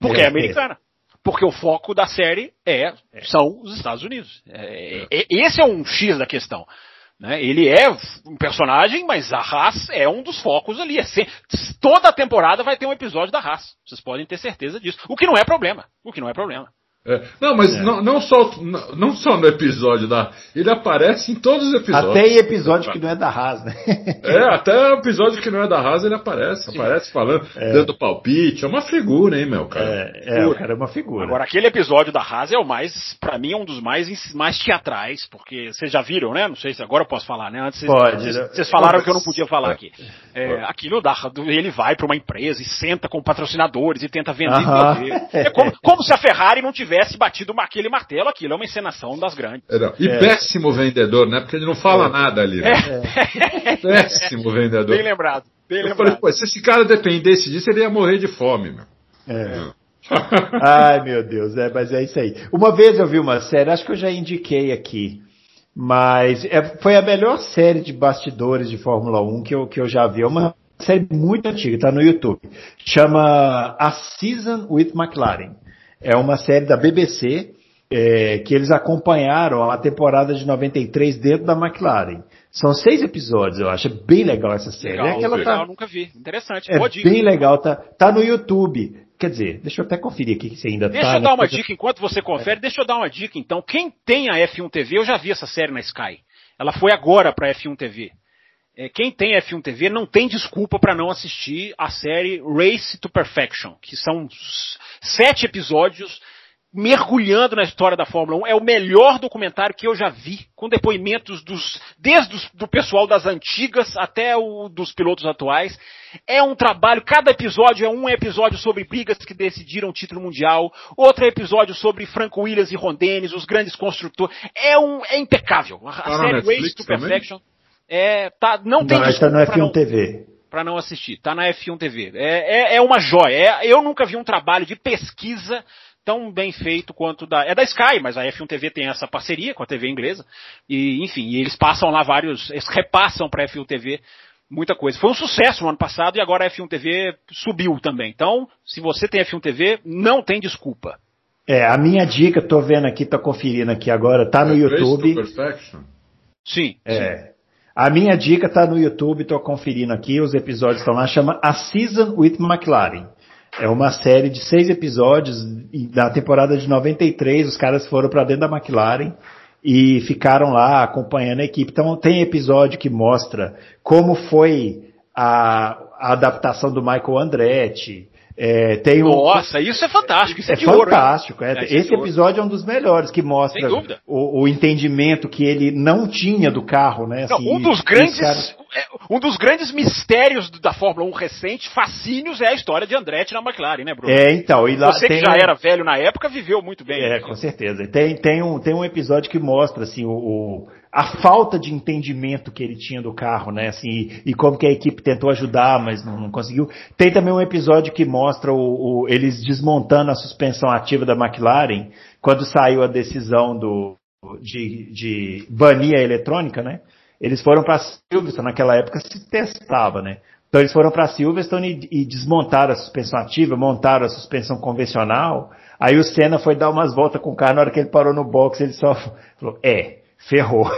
[SPEAKER 4] Porque é, é americana. Porque o foco da série é, são os Estados Unidos. É, é, esse é um X da questão. Né? Ele é um personagem, mas a Haas é um dos focos ali. É toda a temporada vai ter um episódio da Haas. Vocês podem ter certeza disso. O que não é problema. O que não é problema.
[SPEAKER 3] É. Não, mas é. não, não, só, não, não, só no episódio da. Ele aparece em todos os episódios.
[SPEAKER 2] Até em episódio que não é da Haas, né?
[SPEAKER 3] É, até episódio que não é da Haas ele aparece. Sim. Aparece falando, é. dando palpite. É uma figura, hein, meu cara?
[SPEAKER 2] É, é o cara é uma figura.
[SPEAKER 4] Agora, aquele episódio da Haas é o mais, pra mim, é um dos mais, mais teatrais, porque vocês já viram, né? Não sei se agora eu posso falar, né? Antes
[SPEAKER 2] Pode.
[SPEAKER 4] Vocês, vocês falaram que eu não podia falar aqui. É, aquilo da, ele vai para uma empresa e senta com patrocinadores e tenta vender. Uh -huh. É como, como se a Ferrari não tivesse batido uma aquele martelo, aquilo é uma encenação das grandes.
[SPEAKER 3] É, e é. péssimo vendedor, né? Porque ele não fala é. nada ali. Né? É. Péssimo vendedor.
[SPEAKER 4] Bem lembrado. Bem
[SPEAKER 3] eu
[SPEAKER 4] lembrado.
[SPEAKER 3] falei, pô, se esse cara dependesse disso, ele ia morrer de fome, meu.
[SPEAKER 2] É. Ai, meu Deus, é, mas é isso aí. Uma vez eu vi uma série, acho que eu já indiquei aqui, mas é, foi a melhor série de bastidores de Fórmula 1 que eu, que eu já vi. É uma série muito antiga, está no YouTube. Chama A Season with McLaren. É uma série da BBC é, que eles acompanharam a temporada de 93 dentro da McLaren. São seis episódios, eu acho. É bem legal essa série.
[SPEAKER 4] Legal,
[SPEAKER 2] é
[SPEAKER 4] aquela legal tá, nunca vi. Interessante.
[SPEAKER 2] É bem legal, tá, tá no YouTube. Quer dizer, deixa eu até conferir aqui se ainda
[SPEAKER 4] deixa
[SPEAKER 2] tá.
[SPEAKER 4] Deixa eu dar uma dica, enquanto você confere, é. deixa eu dar uma dica então. Quem tem a F1 TV, eu já vi essa série na Sky. Ela foi agora para F1 TV. É, quem tem F1 TV não tem desculpa para não assistir a série Race to Perfection, que são sete episódios mergulhando na história da Fórmula 1. É o melhor documentário que eu já vi, com depoimentos dos, desde o do pessoal das antigas até o dos pilotos atuais. É um trabalho, cada episódio é um episódio sobre brigas que decidiram o título mundial, outro episódio sobre Franco Williams e Ron Dennis, os grandes construtores. É um, é impecável. A, a série Race to Perfection é, tá, não tem
[SPEAKER 2] não, tá no F1 não, TV.
[SPEAKER 4] Pra não assistir, tá na F1 TV. É, é, é uma joia. É, eu nunca vi um trabalho de pesquisa tão bem feito quanto da. É da Sky, mas a F1 TV tem essa parceria com a TV inglesa. E, enfim, e eles passam lá vários. Eles repassam pra F1 TV muita coisa. Foi um sucesso no ano passado e agora a F1 TV subiu também. Então, se você tem F1 TV, não tem desculpa.
[SPEAKER 2] É, a minha dica, tô vendo aqui, tô conferindo aqui agora, tá no é YouTube.
[SPEAKER 4] Sim.
[SPEAKER 2] É. Sim. A minha dica tá no YouTube, tô conferindo aqui, os episódios estão lá, chama A Season with McLaren. É uma série de seis episódios da temporada de 93. Os caras foram para dentro da McLaren e ficaram lá acompanhando a equipe. Então tem episódio que mostra como foi a, a adaptação do Michael Andretti. É, tem
[SPEAKER 4] Nossa, um... isso é fantástico, isso é,
[SPEAKER 2] é fantástico. Ouro, é, esse episódio é um dos melhores que mostra o, o, entendimento que ele não tinha do carro, né?
[SPEAKER 4] Assim, não, um dos grandes caras... É, um dos grandes mistérios da Fórmula 1 recente, fascínios, é a história de Andretti na McLaren, né, Bruno?
[SPEAKER 2] É, então. E lá
[SPEAKER 4] Você
[SPEAKER 2] tem...
[SPEAKER 4] que já era velho na época, viveu muito bem.
[SPEAKER 2] É, com certeza. Tem, tem, um, tem um episódio que mostra, assim, o, o a falta de entendimento que ele tinha do carro, né? Assim, e, e como que a equipe tentou ajudar, mas não, não conseguiu. Tem também um episódio que mostra o, o, eles desmontando a suspensão ativa da McLaren quando saiu a decisão do, de, de banir a eletrônica, né? Eles foram para Silverstone, naquela época se testava, né? Então eles foram para Silverstone e, e, desmontaram a suspensão ativa, montaram a suspensão convencional. Aí o Senna foi dar umas voltas com o carro, na hora que ele parou no box, ele só falou, é, ferrou.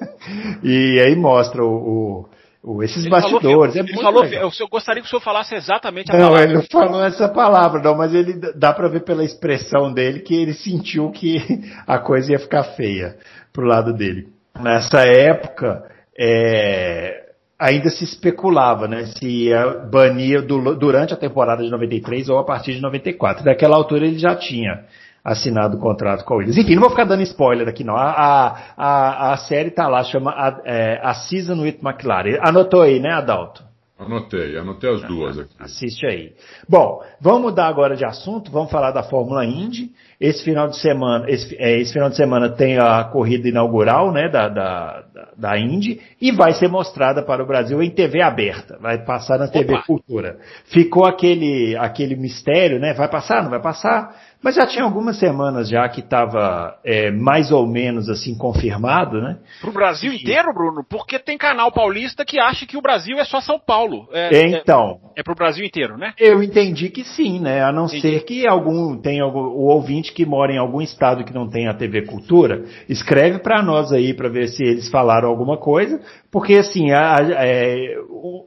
[SPEAKER 2] e aí mostra o, o esses ele bastidores.
[SPEAKER 4] Falou, é ele falou, legal. eu gostaria que o senhor falasse exatamente a
[SPEAKER 2] não,
[SPEAKER 4] palavra.
[SPEAKER 2] Não, ele não falou essa palavra, não, mas ele dá para ver pela expressão dele que ele sentiu que a coisa ia ficar feia pro lado dele. Nessa época, é, ainda se especulava, né, se ia banir do, durante a temporada de 93 ou a partir de 94. Daquela altura ele já tinha assinado o contrato com Williams. Enfim, não vou ficar dando spoiler aqui não. A, a, a série tá lá, chama a, é, a Season with McLaren. Anotou aí, né, Adalto?
[SPEAKER 3] Anotei, anotei as duas aqui.
[SPEAKER 2] Assiste aí. Bom, vamos mudar agora de assunto, vamos falar da Fórmula Indy. Esse final de semana, esse, é, esse final de semana tem a corrida inaugural, né, da, da, da Indy e vai ser mostrada para o Brasil em TV aberta. Vai passar na TV Opa. Cultura. Ficou aquele, aquele mistério, né? Vai passar, não vai passar? Mas já tinha algumas semanas já que estava é, mais ou menos assim confirmado, né?
[SPEAKER 4] Para o Brasil inteiro, Bruno? Porque tem canal paulista que acha que o Brasil é só São Paulo.
[SPEAKER 2] É, é então.
[SPEAKER 4] É, é para o Brasil inteiro, né?
[SPEAKER 2] Eu entendi que sim, né? A não entendi. ser que algum tem algum, o ouvinte que mora em algum estado que não tem a TV Cultura, escreve para nós aí para ver se eles falaram alguma coisa, porque assim, a, a, é,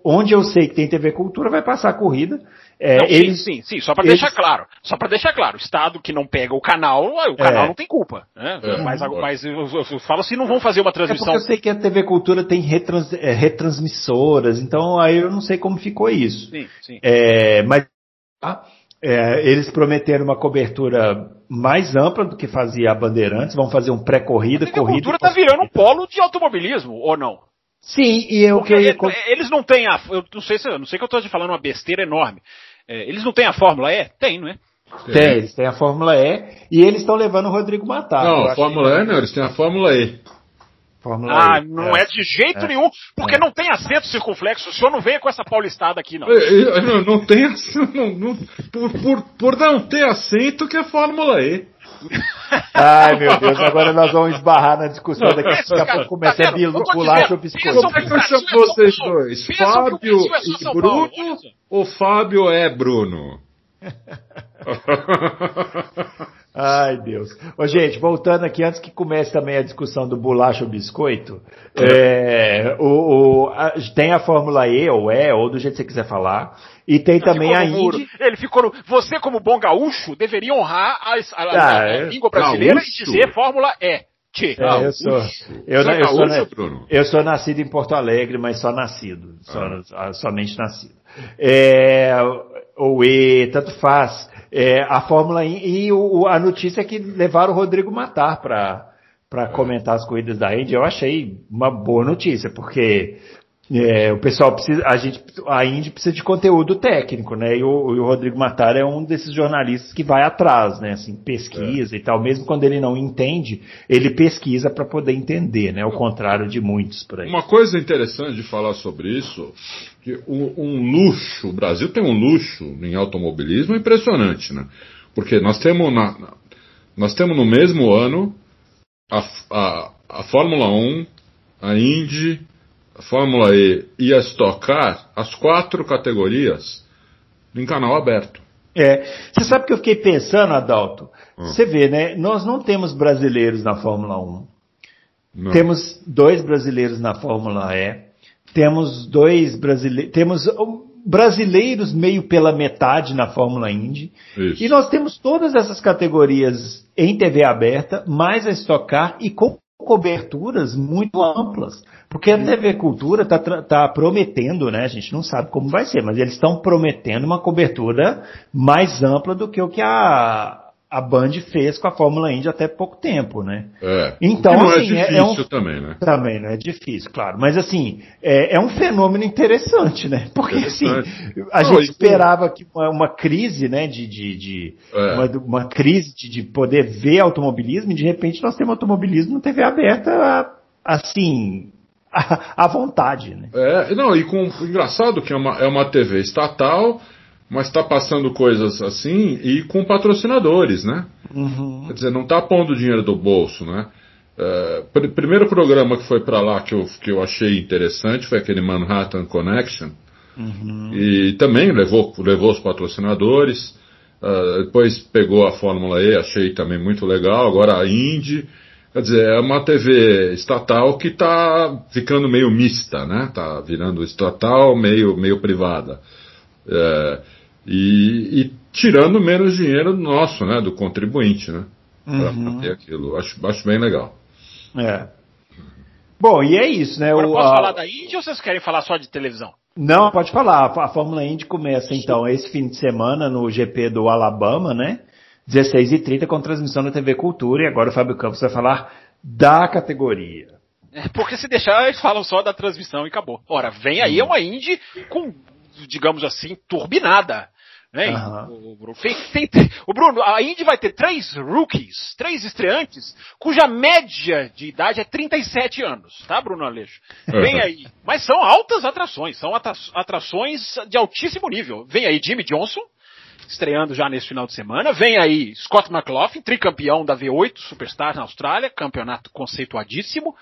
[SPEAKER 2] onde eu sei que tem TV Cultura vai passar a corrida.
[SPEAKER 4] É, não, eles, sim, sim, sim, só para eles... deixar claro. Só para deixar claro, o Estado que não pega o canal, o canal é. não tem culpa. Né? É, mas, mas eu, eu, eu, falo se não vão fazer uma transmissão. É
[SPEAKER 2] eu sei que a TV Cultura tem retrans, é, retransmissoras, então aí eu não sei como ficou isso. Sim, sim. É, mas tá? É, eles prometeram uma cobertura mais ampla do que fazia a Bandeirantes, vão fazer um pré-corrida, corrida. A
[SPEAKER 4] cultura está virando um polo de automobilismo, ou não?
[SPEAKER 2] Sim, e eu
[SPEAKER 4] que eles não têm a, eu não sei se, eu não sei que eu estou te falando uma besteira enorme. É, eles não têm a Fórmula E? Tem, não é?
[SPEAKER 2] Tem, eles têm a Fórmula E e eles estão levando o Rodrigo Matar.
[SPEAKER 3] Não, a Fórmula que... E não, eles têm a Fórmula E.
[SPEAKER 4] Fórmula ah, e. não é. é. de jeito é. nenhum, porque é. não tem acento circunflexo. O senhor não venha com essa paulistada aqui, não.
[SPEAKER 3] Não, não tem não, não, por, por, por não ter acento que é Fórmula E.
[SPEAKER 2] Ai, meu Deus, agora nós vamos esbarrar na discussão daqui. Daqui a pouco começa tá a bolacha ou biscoito.
[SPEAKER 3] Como é que eu chamo vocês dois? Fábio e Bruno? Ou Fábio é Bruno?
[SPEAKER 2] Ai, Deus. Ô, gente, voltando aqui, antes que comece também a discussão do bolacha ou biscoito, é, o, o a, tem a Fórmula E, ou E, ou do jeito que você quiser falar, e tem Ele também a Indy.
[SPEAKER 4] Ele ficou no, Você, como bom gaúcho, deveria honrar a, a, a, a língua brasileira gaúcho? e dizer Fórmula E.
[SPEAKER 2] É, eu sou, eu, eu, eu, sou, eu, sou, nascido em Porto Alegre, mas só nascido, só, ah. somente nascido. É, ou E, tanto faz. É, a Fórmula e o, a notícia é que levaram o Rodrigo Matar para para comentar as corridas da Indy. Eu achei uma boa notícia, porque é, o pessoal precisa, a gente, a Indy precisa de conteúdo técnico, né? E o, e o, Rodrigo Matar é um desses jornalistas que vai atrás, né? Assim, pesquisa é. e tal. Mesmo quando ele não entende, ele pesquisa para poder entender, né? Ao contrário de muitos por aí.
[SPEAKER 3] Uma coisa interessante de falar sobre isso, que um, um luxo, o Brasil tem um luxo em automobilismo impressionante, né? Porque nós temos na, nós temos no mesmo ano a, a, a Fórmula 1, a Indy Fórmula E e a Stock Car, as quatro categorias, em canal aberto.
[SPEAKER 2] É, você sabe que eu fiquei pensando, Adalto? Hum. Você vê, né? Nós não temos brasileiros na Fórmula 1. Não. Temos dois brasileiros na Fórmula E. Temos dois brasileiros. Temos brasileiros meio pela metade na Fórmula Indy. Isso. E nós temos todas essas categorias em TV aberta, mais a Stock Car e com coberturas muito amplas. Porque a TV Cultura está tá prometendo, né? A gente não sabe como vai ser, mas eles estão prometendo uma cobertura mais ampla do que o que a, a Band fez com a Fórmula Indy até pouco tempo, né?
[SPEAKER 3] É. Então, não é assim, é difícil é, um,
[SPEAKER 2] também, né? Também não é difícil, claro. Mas assim, é, é um fenômeno interessante, né? Porque assim, a não, gente esperava que uma, uma, crise, né? De, de, de é. uma, uma, crise de, de, poder ver automobilismo e de repente nós temos automobilismo na TV aberta, assim, à vontade, né?
[SPEAKER 3] É, não, e com engraçado que é uma, é uma TV estatal mas está passando coisas assim e com patrocinadores, né? Uhum. Quer dizer, não está pondo dinheiro do bolso, né? É, pr primeiro programa que foi para lá que eu, que eu achei interessante foi aquele Manhattan Connection. Uhum. E também levou, levou os patrocinadores. Uh, depois pegou a Fórmula E, achei também muito legal. Agora a Indy. Quer dizer, é uma TV estatal que está ficando meio mista, né? Está virando estatal, meio, meio privada. É, e, e, tirando menos dinheiro nosso, né? Do contribuinte, né? Para uhum. ter aquilo. Acho, acho bem legal.
[SPEAKER 2] É. Bom, e é isso, né?
[SPEAKER 4] Agora, o, posso a... falar da Indy ou vocês querem falar só de televisão?
[SPEAKER 2] Não, pode falar. A Fórmula Indy começa então esse fim de semana no GP do Alabama, né? 16h30 com transmissão da TV Cultura e agora o Fábio Campos vai falar da categoria.
[SPEAKER 4] É, porque se deixar, eles falam só da transmissão e acabou. Ora, vem aí uma Indy com, digamos assim, turbinada. Né? Uhum. O, Bruno, tem, tem, o Bruno, a Indy vai ter três rookies, três estreantes, cuja média de idade é 37 anos, tá, Bruno Aleixo? Vem aí. Mas são altas atrações, são atrações de altíssimo nível. Vem aí Jimmy Johnson, estreando já nesse final de semana. Vem aí Scott McLaughlin, tricampeão da V8 Superstar na Austrália, campeonato conceituadíssimo.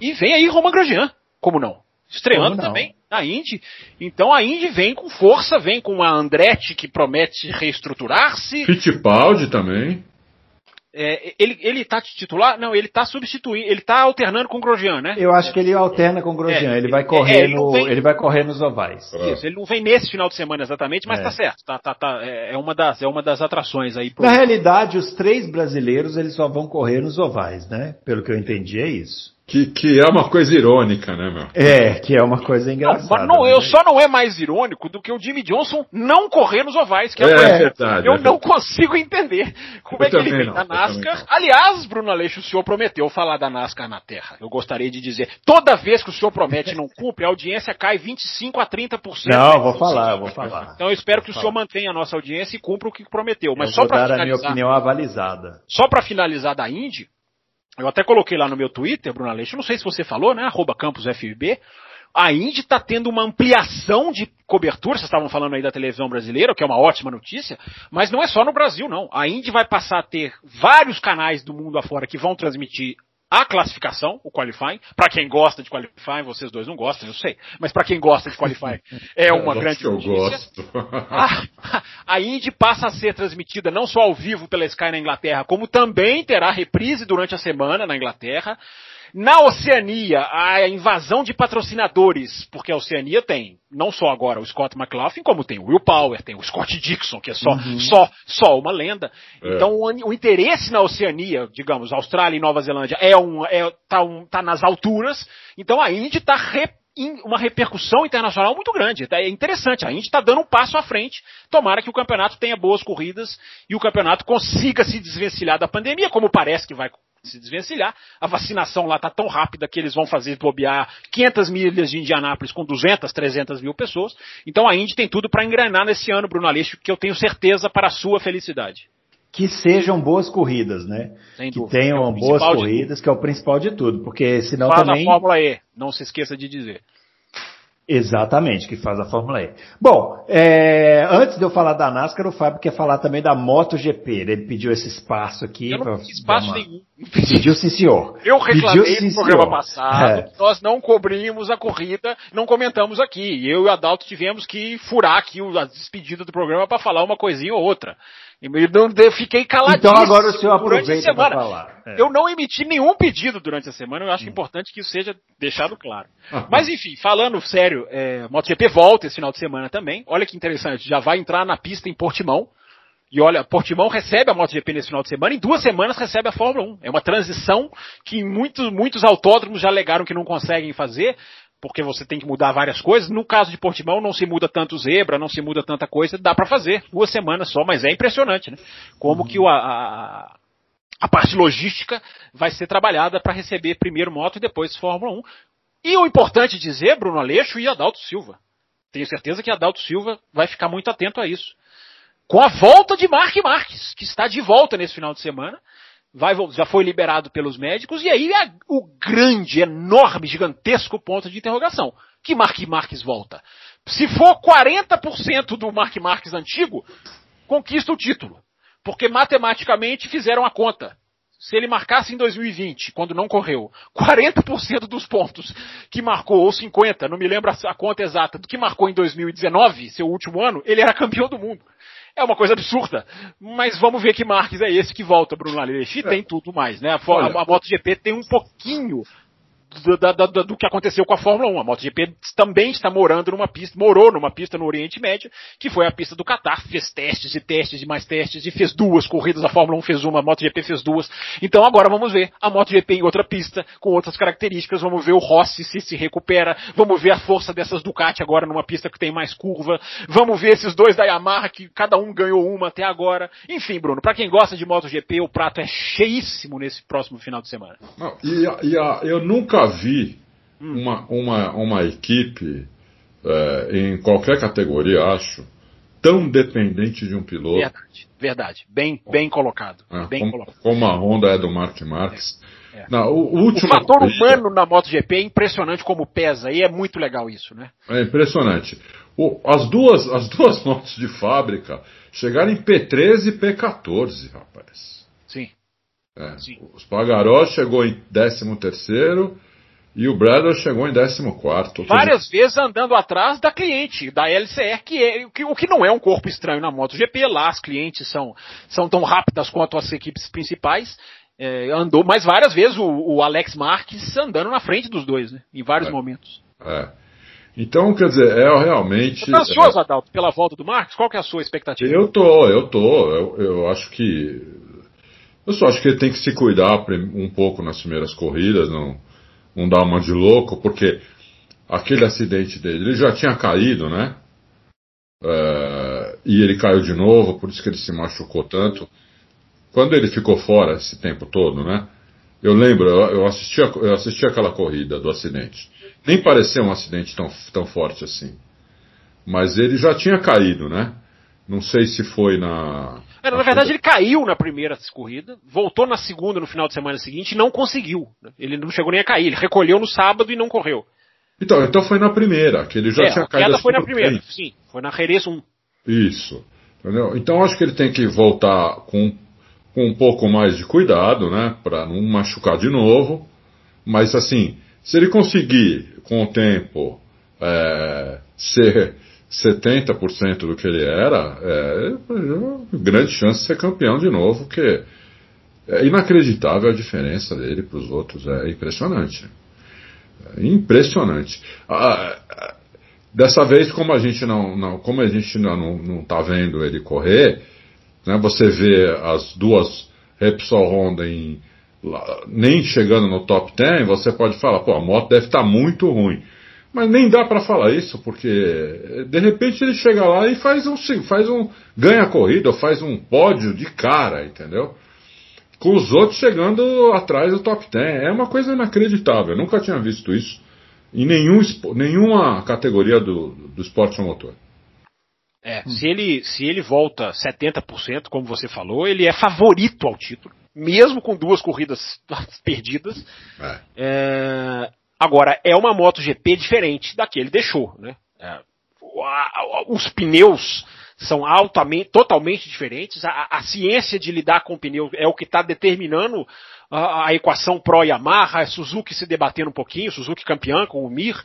[SPEAKER 4] E vem aí Roman Grosjean, como não? Estreando como também na Indy. Então a Indy vem com força, vem com a Andretti que promete reestruturar-se.
[SPEAKER 3] Fittipaldi também.
[SPEAKER 4] É, ele, ele tá titular? Não, ele tá substituindo, ele tá alternando com o Grosjean, né?
[SPEAKER 2] Eu acho que ele alterna com o Grosjean, é, ele vai correr é, ele no, vem... ele vai correr nos ovais.
[SPEAKER 4] Isso, ele não vem nesse final de semana exatamente, mas é. tá certo, tá, tá, tá, é, é uma das, é uma das atrações aí.
[SPEAKER 2] Pro... Na realidade, os três brasileiros, eles só vão correr nos ovais, né? Pelo que eu entendi, é isso.
[SPEAKER 3] Que, que é uma coisa irônica, né, meu?
[SPEAKER 2] É, que é uma coisa engraçada.
[SPEAKER 4] Não, mas não, né? eu só não é mais irônico do que o Jimmy Johnson não correr nos ovais, que é,
[SPEAKER 3] é verdade.
[SPEAKER 4] Eu é não consigo entender como eu é que ele vem da NASCAR. Aliás, Bruno Aleixo, o senhor prometeu falar da NASCAR na Terra. Eu gostaria de dizer, toda vez que o senhor promete e não cumpre, a audiência cai 25 a 30%.
[SPEAKER 2] Não, vou falar, vou falar.
[SPEAKER 4] Então eu espero que o senhor mantenha a nossa audiência e cumpra o que prometeu. Mas
[SPEAKER 2] eu
[SPEAKER 4] só
[SPEAKER 2] para finalizar, a minha opinião avalizada.
[SPEAKER 4] Só para finalizar da Indy, eu até coloquei lá no meu Twitter, Bruno Aleixo, não sei se você falou, né? Arroba CampusFB. A Indy está tendo uma ampliação de cobertura, vocês estavam falando aí da televisão brasileira, o que é uma ótima notícia, mas não é só no Brasil, não. A Indy vai passar a ter vários canais do mundo afora que vão transmitir a classificação, o qualifying. Para quem gosta de qualifying, vocês dois não gostam, eu sei. Mas para quem gosta de qualifying, é uma
[SPEAKER 3] eu
[SPEAKER 4] grande
[SPEAKER 3] notícia. Eu gosto.
[SPEAKER 4] A, a Indy passa a ser transmitida não só ao vivo pela Sky na Inglaterra, como também terá reprise durante a semana na Inglaterra. Na Oceania, a invasão de patrocinadores, porque a Oceania tem não só agora o Scott McLaughlin, como tem o Will Power, tem o Scott Dixon, que é só, uhum. só, só uma lenda. É. Então o, o, interesse na Oceania, digamos, Austrália e Nova Zelândia, é um, é, tá, um, tá nas alturas. Então a Indy está uma repercussão internacional muito grande. É interessante, a Indy está dando um passo à frente. Tomara que o campeonato tenha boas corridas e o campeonato consiga se desvencilhar da pandemia, como parece que vai se desvencilhar. A vacinação lá está tão rápida que eles vão fazer bobear 500 milhas de Indianápolis com 200, 300 mil pessoas. Então a Indy tem tudo para engrenar nesse ano, Bruno Aleixo, que eu tenho certeza para a sua felicidade.
[SPEAKER 2] Que sejam boas corridas, né? Sem que dúvida. tenham é boas corridas, que é o principal de tudo, porque senão
[SPEAKER 4] Faz
[SPEAKER 2] também...
[SPEAKER 4] a Fórmula E, não se esqueça de dizer.
[SPEAKER 2] Exatamente, que faz a Fórmula E. Bom, é, antes de eu falar da NASCAR, o Fábio quer falar também da MotoGP. Ele pediu esse espaço aqui.
[SPEAKER 4] Eu não pra, espaço uma... nenhum.
[SPEAKER 2] Pediu sim, senhor.
[SPEAKER 4] Eu reclamei pediu, no programa senhor. passado. É. Nós não cobrimos a corrida, não comentamos aqui. Eu e o Adalto tivemos que furar aqui a despedida do programa para falar uma coisinha ou outra. Eu fiquei caladinho.
[SPEAKER 2] Então agora o senhor aproveita para falar.
[SPEAKER 4] É. Eu não emiti nenhum pedido durante a semana, eu acho hum. importante que isso seja deixado claro. Mas enfim, falando sério, é, MotoGP volta esse final de semana também. Olha que interessante, já vai entrar na pista em Portimão. E olha, Portimão recebe a MotoGP nesse final de semana, em duas semanas recebe a Fórmula 1. É uma transição que muitos, muitos autódromos já alegaram que não conseguem fazer, porque você tem que mudar várias coisas. No caso de Portimão, não se muda tanto zebra, não se muda tanta coisa, dá para fazer duas semanas só, mas é impressionante, né? Como uhum. que a, a, a, parte logística vai ser trabalhada para receber primeiro moto e depois Fórmula 1. E o importante dizer, Bruno Aleixo e Adalto Silva. Tenho certeza que Adalto Silva vai ficar muito atento a isso. Com a volta de Mark Marques, que está de volta nesse final de semana, vai, já foi liberado pelos médicos, e aí é o grande, enorme, gigantesco ponto de interrogação. Que Mark Marques volta? Se for 40% do Mark Marques antigo, conquista o título. Porque matematicamente fizeram a conta. se ele marcasse em 2020, quando não correu, 40% dos pontos que marcou, ou 50%, não me lembro a conta exata, do que marcou em 2019, seu último ano, ele era campeão do mundo. É uma coisa absurda. Mas vamos ver que Marques é esse que volta, Bruno Aleixo. E tem tudo mais, né? A, a, a MotoGP tem um pouquinho do, da, do, que aconteceu com a Fórmula 1. A MotoGP também está morando numa pista, morou numa pista no Oriente Médio, que foi a pista do Qatar, fez testes e testes e mais testes, e fez duas corridas, a Fórmula 1 fez uma, a MotoGP fez duas. Então agora vamos ver a MotoGP em outra pista, com outras características, vamos ver o Rossi se se recupera, vamos ver a força dessas Ducati agora numa pista que tem mais curva, vamos ver esses dois da Yamaha, que cada um ganhou uma até agora. Enfim, Bruno, para quem gosta de MotoGP, o prato é cheíssimo nesse próximo final de semana.
[SPEAKER 3] Não, e, e eu nunca nunca vi hum. uma, uma, uma equipe, é, em qualquer categoria, acho, tão dependente de um piloto.
[SPEAKER 4] Verdade, verdade. Bem, bem colocado.
[SPEAKER 3] É,
[SPEAKER 4] bem
[SPEAKER 3] como,
[SPEAKER 4] colocado.
[SPEAKER 3] como a Honda é do Mark Marques.
[SPEAKER 4] É, é. Não,
[SPEAKER 3] o, o, último
[SPEAKER 4] o fator corrida, humano na MotoGP é impressionante como pesa, e é muito legal isso, né?
[SPEAKER 3] É impressionante. O, as, duas, as duas motos de fábrica chegaram em P13 e P14, rapaz.
[SPEAKER 4] Sim.
[SPEAKER 3] É. Sim. O Spagaró chegou em 13 terceiro e o Bradley chegou em 14.
[SPEAKER 4] Várias vezes andando atrás da cliente, da LCR, que é, que, o que não é um corpo estranho na MotoGP. Lá as clientes são, são tão rápidas quanto as equipes principais. É, andou mais várias vezes o, o, Alex Marques andando na frente dos dois, né, em vários
[SPEAKER 3] é.
[SPEAKER 4] momentos.
[SPEAKER 3] É. Então, quer dizer, é realmente. Você
[SPEAKER 4] tá ansioso, é... Adalto, pela volta do Marques? Qual que é a sua expectativa?
[SPEAKER 3] Eu tô, eu tô. Eu, eu acho que. Eu só acho que ele tem que se cuidar um pouco nas primeiras corridas, não não dar uma de louco, porque aquele acidente dele, ele já tinha caído, né? É, e ele caiu de novo, por isso que ele se machucou tanto. Quando ele ficou fora esse tempo todo, né? Eu lembro, eu assisti, eu assisti aquela corrida do acidente. Nem pareceu um acidente tão, tão forte assim. Mas ele já tinha caído, né? Não sei se foi na.
[SPEAKER 4] É, na verdade, ele caiu na primeira corrida, voltou na segunda no final de semana seguinte e não conseguiu. Ele não chegou nem a cair. Ele recolheu no sábado e não correu.
[SPEAKER 3] Então, então foi na primeira, que ele já é, tinha caído. A
[SPEAKER 4] queda foi na primeira, tempo. sim. Foi na Jerez 1.
[SPEAKER 3] Isso. Entendeu? Então acho que ele tem que voltar com, com um pouco mais de cuidado, né? Para não machucar de novo. Mas assim, se ele conseguir, com o tempo, é, ser 70% do que ele era, é, grande chance de ser campeão de novo, porque é inacreditável a diferença dele para os outros, é impressionante. É impressionante. Ah, dessa vez, como a gente não, não como a gente não está vendo ele correr, né, você vê as duas Repsol Honda em, nem chegando no top 10, você pode falar, pô, a moto deve estar tá muito ruim. Mas nem dá para falar isso, porque de repente ele chega lá e faz um, faz um ganha a corrida, ou faz um pódio de cara, entendeu? Com os outros chegando atrás do top 10. É uma coisa inacreditável. Eu nunca tinha visto isso em nenhum, nenhuma categoria do, do esporte a motor.
[SPEAKER 4] É, hum. se ele, se ele volta 70%, como você falou, ele é favorito ao título, mesmo com duas corridas perdidas. É. É, Agora, é uma MotoGP diferente da que ele deixou, né? É, os pneus são altamente, totalmente diferentes. A, a, ciência de lidar com pneu é o que está determinando a, a, equação Pro Yamaha, a Suzuki se debatendo um pouquinho, Suzuki campeã com o Mir.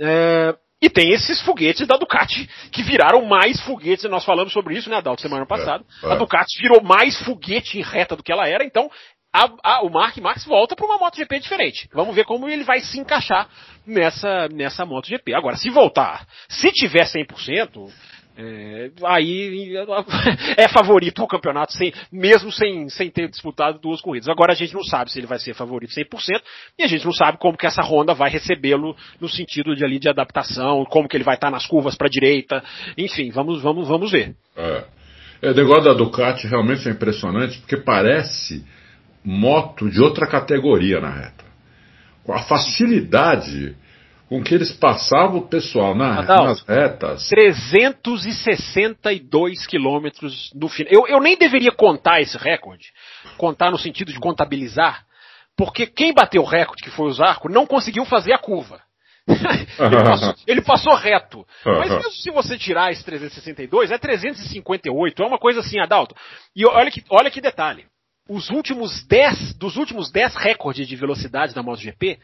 [SPEAKER 4] É, e tem esses foguetes da Ducati que viraram mais foguetes. Nós falamos sobre isso, né, Adalto, semana passada. É, é. A Ducati virou mais foguete em reta do que ela era. Então, a, a, o Mark Marx volta para uma MotoGP diferente. Vamos ver como ele vai se encaixar nessa, nessa MotoGP. Agora, se voltar, se tiver 100%, é, aí é favorito ao campeonato, sem, mesmo sem, sem ter disputado duas corridas. Agora a gente não sabe se ele vai ser favorito 100% e a gente não sabe como que essa Honda vai recebê-lo no sentido de ali de adaptação, como que ele vai estar nas curvas para direita. Enfim, vamos, vamos, vamos ver.
[SPEAKER 3] É. é, o negócio da Ducati realmente é impressionante porque parece moto de outra categoria na reta. Com a facilidade com que eles passavam o pessoal na, nas retas.
[SPEAKER 4] 362 quilômetros no final. Eu, eu nem deveria contar esse recorde, contar no sentido de contabilizar, porque quem bateu o recorde, que foi o Zarco, não conseguiu fazer a curva. ele, passou, ele, passou, reto. Mas mesmo se você tirar esse 362, é 358. É uma coisa assim, Adalto. E olha que, olha que detalhe. Os últimos 10, dos últimos 10 recordes de velocidade da MotoGP,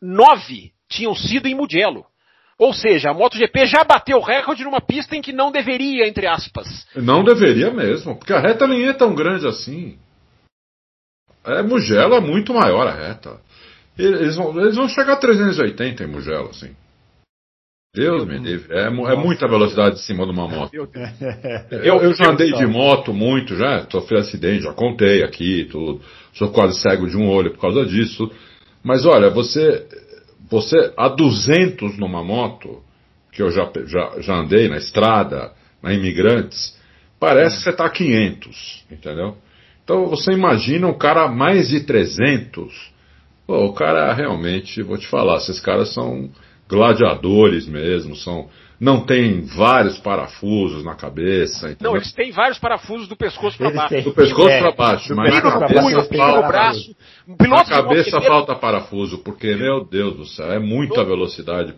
[SPEAKER 4] 9 tinham sido em Mugello. Ou seja, a MotoGP já bateu o recorde numa pista em que não deveria, entre aspas.
[SPEAKER 3] Não deveria mesmo, porque a reta nem é tão grande assim. É, Mugello é muito maior a reta. Eles vão, eles vão chegar a 380 em Mugello, assim. Deus me livre. É, é, muita velocidade em cima de uma moto. Eu, eu já andei de moto muito, já sofri acidente, já contei aqui, tudo. Sou quase cego de um olho por causa disso. Mas olha, você, você a 200 numa moto, que eu já, já, já andei na estrada, na Imigrantes, parece que você está a 500, entendeu? Então você imagina um cara mais de 300. Pô, o cara realmente, vou te falar, esses caras são gladiadores mesmo, são não tem vários parafusos na cabeça. Entendeu?
[SPEAKER 4] Não, eles têm vários parafusos do pescoço para baixo.
[SPEAKER 3] Do pescoço é, para baixo, mas na cabeça, falta, braço. na cabeça falta parafuso, porque, meu Deus do céu, é muita velocidade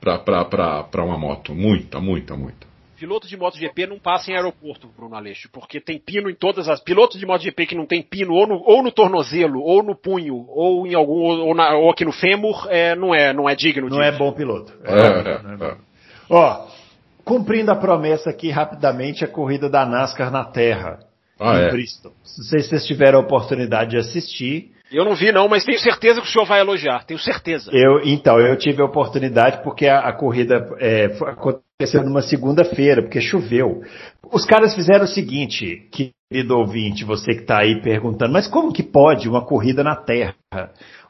[SPEAKER 3] para uma moto. Muita, muita, muita.
[SPEAKER 4] Piloto de MotoGP não passa em aeroporto, Bruno Aleixo, porque tem pino em todas as. Pilotos de MotoGP que não tem pino ou no, ou no tornozelo, ou no punho, ou em algum. ou, na, ou aqui no fêmur, é, não, é, não é digno
[SPEAKER 2] Não é bom piloto. É, é, é, é. Ó, cumprindo a promessa aqui rapidamente, a corrida da NASCAR na Terra. Ah, em é? Bristol. Não sei se vocês tiveram a oportunidade de assistir.
[SPEAKER 4] Eu não vi não, mas tenho certeza que o senhor vai elogiar, tenho certeza.
[SPEAKER 2] Eu, então, eu tive a oportunidade porque a, a corrida é, aconteceu numa segunda-feira, porque choveu. Os caras fizeram o seguinte, querido ouvinte, você que está aí perguntando, mas como que pode uma corrida na Terra?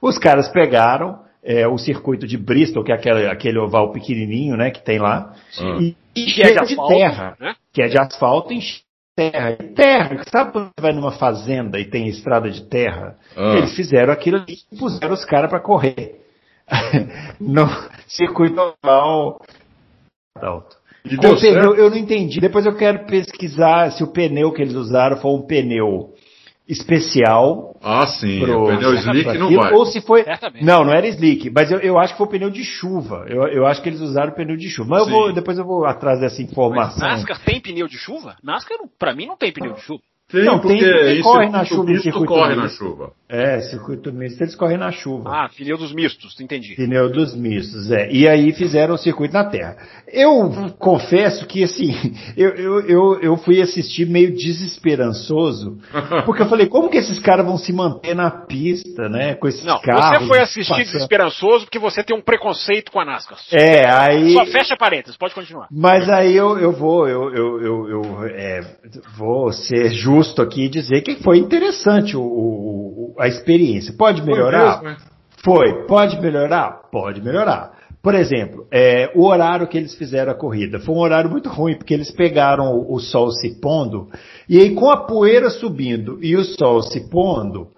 [SPEAKER 2] Os caras pegaram é, o circuito de Bristol, que é aquele, aquele oval pequenininho, né, que tem lá, e, e que é de, asfalto, terra, né? que é de asfalto, e terra. Terra, sabe quando você vai numa fazenda e tem estrada de terra? Ah. Eles fizeram aquilo e puseram os caras para correr. no circuito normal. Alto. pneu, eu não entendi. Depois eu quero pesquisar se o pneu que eles usaram foi um pneu especial.
[SPEAKER 3] Ah, sim. Pro, o pneu slick não vai.
[SPEAKER 2] Ou se foi. Não, não era slick, mas eu, eu acho que foi o pneu de chuva. Eu, eu acho que eles usaram o pneu de chuva. Mas eu vou, depois eu vou atrás dessa informação.
[SPEAKER 4] Mas NASCAR tem pneu de chuva? NASCAR, pra mim, não tem pneu de chuva.
[SPEAKER 2] Tem, não,
[SPEAKER 3] porque
[SPEAKER 2] tem,
[SPEAKER 3] corre na chuva. O circuito corre na chuva.
[SPEAKER 2] É, circuito misto, eles correm na chuva.
[SPEAKER 4] Ah, pneu dos mistos, entendi.
[SPEAKER 2] Pneu dos mistos, é. E aí fizeram o circuito na terra. Eu confesso que, assim, eu, eu, eu, eu fui assistir meio desesperançoso, porque eu falei, como que esses caras vão se manter na pista, né, com esses
[SPEAKER 4] Não,
[SPEAKER 2] carros?
[SPEAKER 4] você foi assistir passando... desesperançoso porque você tem um preconceito com a NASCAR.
[SPEAKER 2] É, aí...
[SPEAKER 4] Só fecha parênteses, pode continuar.
[SPEAKER 2] Mas aí eu, eu vou, eu, eu, eu, eu é, vou ser justo justo aqui dizer que foi interessante o, o, a experiência. Pode melhorar? Foi, foi. Pode melhorar? Pode melhorar. Por exemplo, é, o horário que eles fizeram a corrida foi um horário muito ruim, porque eles pegaram o, o sol se pondo, e aí com a poeira subindo e o sol se pondo,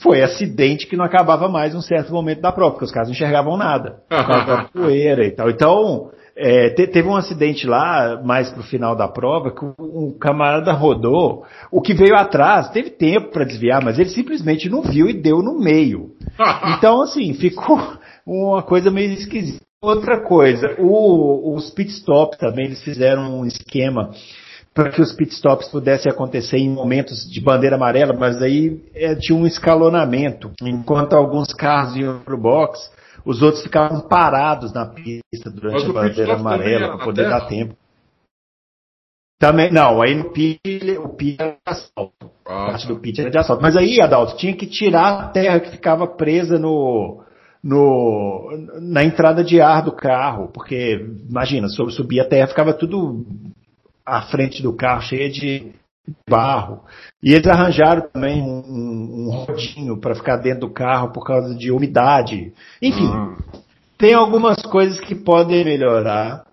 [SPEAKER 2] foi acidente que não acabava mais um certo momento da prova, porque os caras não enxergavam nada. Poeira e tal. Então, é, te, teve um acidente lá, mais pro final da prova, que um camarada rodou. O que veio atrás teve tempo para desviar, mas ele simplesmente não viu e deu no meio. Então, assim, ficou uma coisa meio esquisita. Outra coisa, o, os pitstops também, eles fizeram um esquema para que os pitstops pudessem acontecer em momentos de bandeira amarela, mas aí é, tinha um escalonamento. Enquanto alguns carros iam pro box, os outros ficavam parados na pista durante a bandeira amarela para poder dar tempo. Também, não, aí no pit, o pit era de asfalto. Ah, parte do pit era de asfalto. Mas aí, Adalto, tinha que tirar a terra que ficava presa no, no, na entrada de ar do carro, porque, imagina, subia a terra, ficava tudo à frente do carro, cheia de barro. E eles arranjaram também um, um rodinho para ficar dentro do carro por causa de umidade. Enfim, uhum. tem algumas coisas que podem melhorar,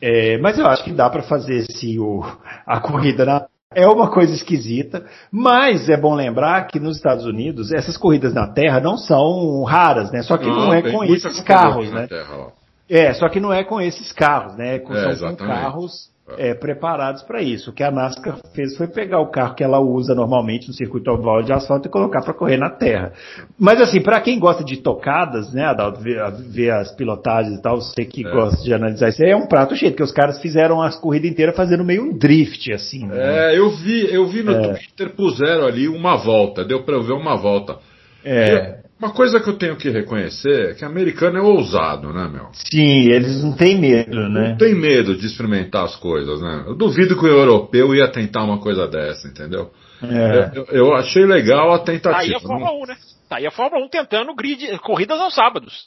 [SPEAKER 2] é, mas eu acho que dá para fazer se o, a corrida na é uma coisa esquisita, mas é bom lembrar que nos Estados Unidos essas corridas na Terra não são raras, né? Só que não, não é com esses carros, né? Terra, é, só que não é com esses carros, né? É, são, são carros é, preparados para isso. O que a NASCAR fez foi pegar o carro que ela usa normalmente no circuito oval de asfalto e colocar para correr na terra. Mas assim, para quem gosta de tocadas, né, Adalto, ver, ver as pilotagens e tal, você que é. gosta de analisar isso aí, é um prato cheio, porque os caras fizeram as corridas inteiras fazendo meio um drift, assim.
[SPEAKER 3] Né? É, eu vi, eu vi no é. Twitter, puseram ali uma volta, deu para ver uma volta. É. Uma coisa que eu tenho que reconhecer é que americano é ousado, né, meu?
[SPEAKER 2] Sim, eles não têm medo, né?
[SPEAKER 3] Não tem medo de experimentar as coisas, né? Eu duvido que o europeu ia tentar uma coisa dessa, entendeu? É. Eu, eu, achei legal a tentativa. Tá
[SPEAKER 4] aí a Fórmula 1, né? Tá aí a Fórmula 1 tentando grid, corridas aos sábados.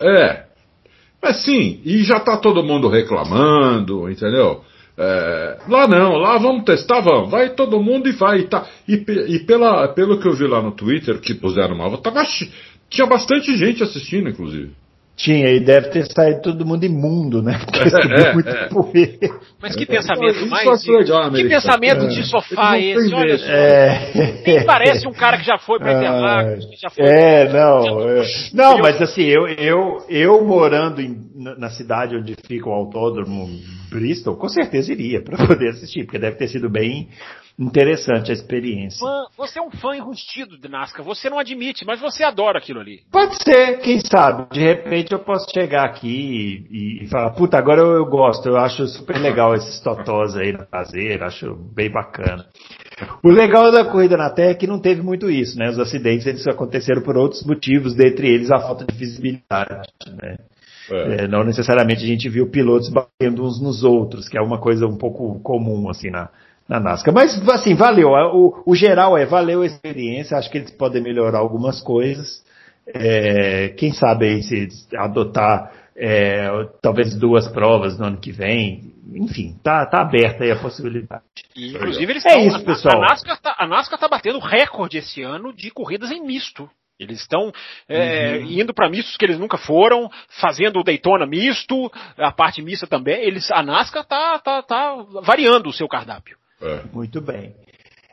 [SPEAKER 3] É. Mas sim, e já tá todo mundo reclamando, entendeu? É, lá não, lá vamos testar, vamos. Vai todo mundo e vai. Tá. E, e pela, pelo que eu vi lá no Twitter, que puseram uma tava, tinha bastante gente assistindo, inclusive.
[SPEAKER 2] Tinha, e deve ter saído todo mundo imundo, né? Porque
[SPEAKER 4] é, é, muito é. poeira. Mas que pensamento mais. Que pensamento de sofá é esse? Olha só. É. Nem parece um cara que já foi para Interlagos, que já foi.
[SPEAKER 2] É, não. É. Não, mas assim, eu, eu, eu morando em, na cidade onde fica o autódromo Bristol, com certeza iria para poder assistir, porque deve ter sido bem interessante a experiência.
[SPEAKER 4] Fã, você é um fã enrustido de NASCAR, você não admite, mas você adora aquilo ali.
[SPEAKER 2] Pode ser, quem sabe. De repente eu posso chegar aqui e, e falar, puta, agora eu, eu, gosto, eu acho super legal esses totós aí na traseira, acho bem bacana. O legal da corrida na Terra é que não teve muito isso, né? Os acidentes eles aconteceram por outros motivos, dentre eles a falta de visibilidade, né? É. É, não necessariamente a gente viu pilotos batendo uns nos outros, que é uma coisa um pouco comum assim na, na NASCAR. Mas, assim, valeu. O, o geral é, valeu a experiência. Acho que eles podem melhorar algumas coisas. É, quem sabe aí se adotar é, talvez duas provas no ano que vem. Enfim, tá, tá aberta aí a possibilidade.
[SPEAKER 4] E, inclusive eles é isso, pessoal. A NASCAR, tá, a NASCAR tá batendo recorde esse ano de corridas em misto. Eles estão é, uhum. indo para mistos que eles nunca foram, fazendo o Daytona misto, a parte mista também. Eles, a NASCAR tá, tá, tá variando o seu cardápio.
[SPEAKER 2] É. Muito bem.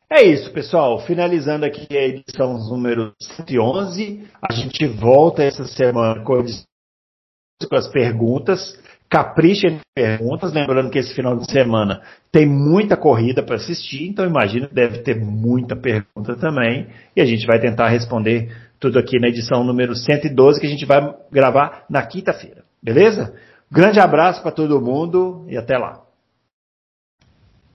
[SPEAKER 2] É isso, pessoal. Finalizando aqui a edição número 111. A gente volta essa semana com, as perguntas. Caprichem perguntas. Lembrando que esse final de semana tem muita corrida para assistir, então imagino que deve ter muita pergunta também. E a gente vai tentar responder tudo aqui na edição número 112, que a gente vai gravar na quinta-feira. Beleza? Grande abraço para todo mundo e até lá.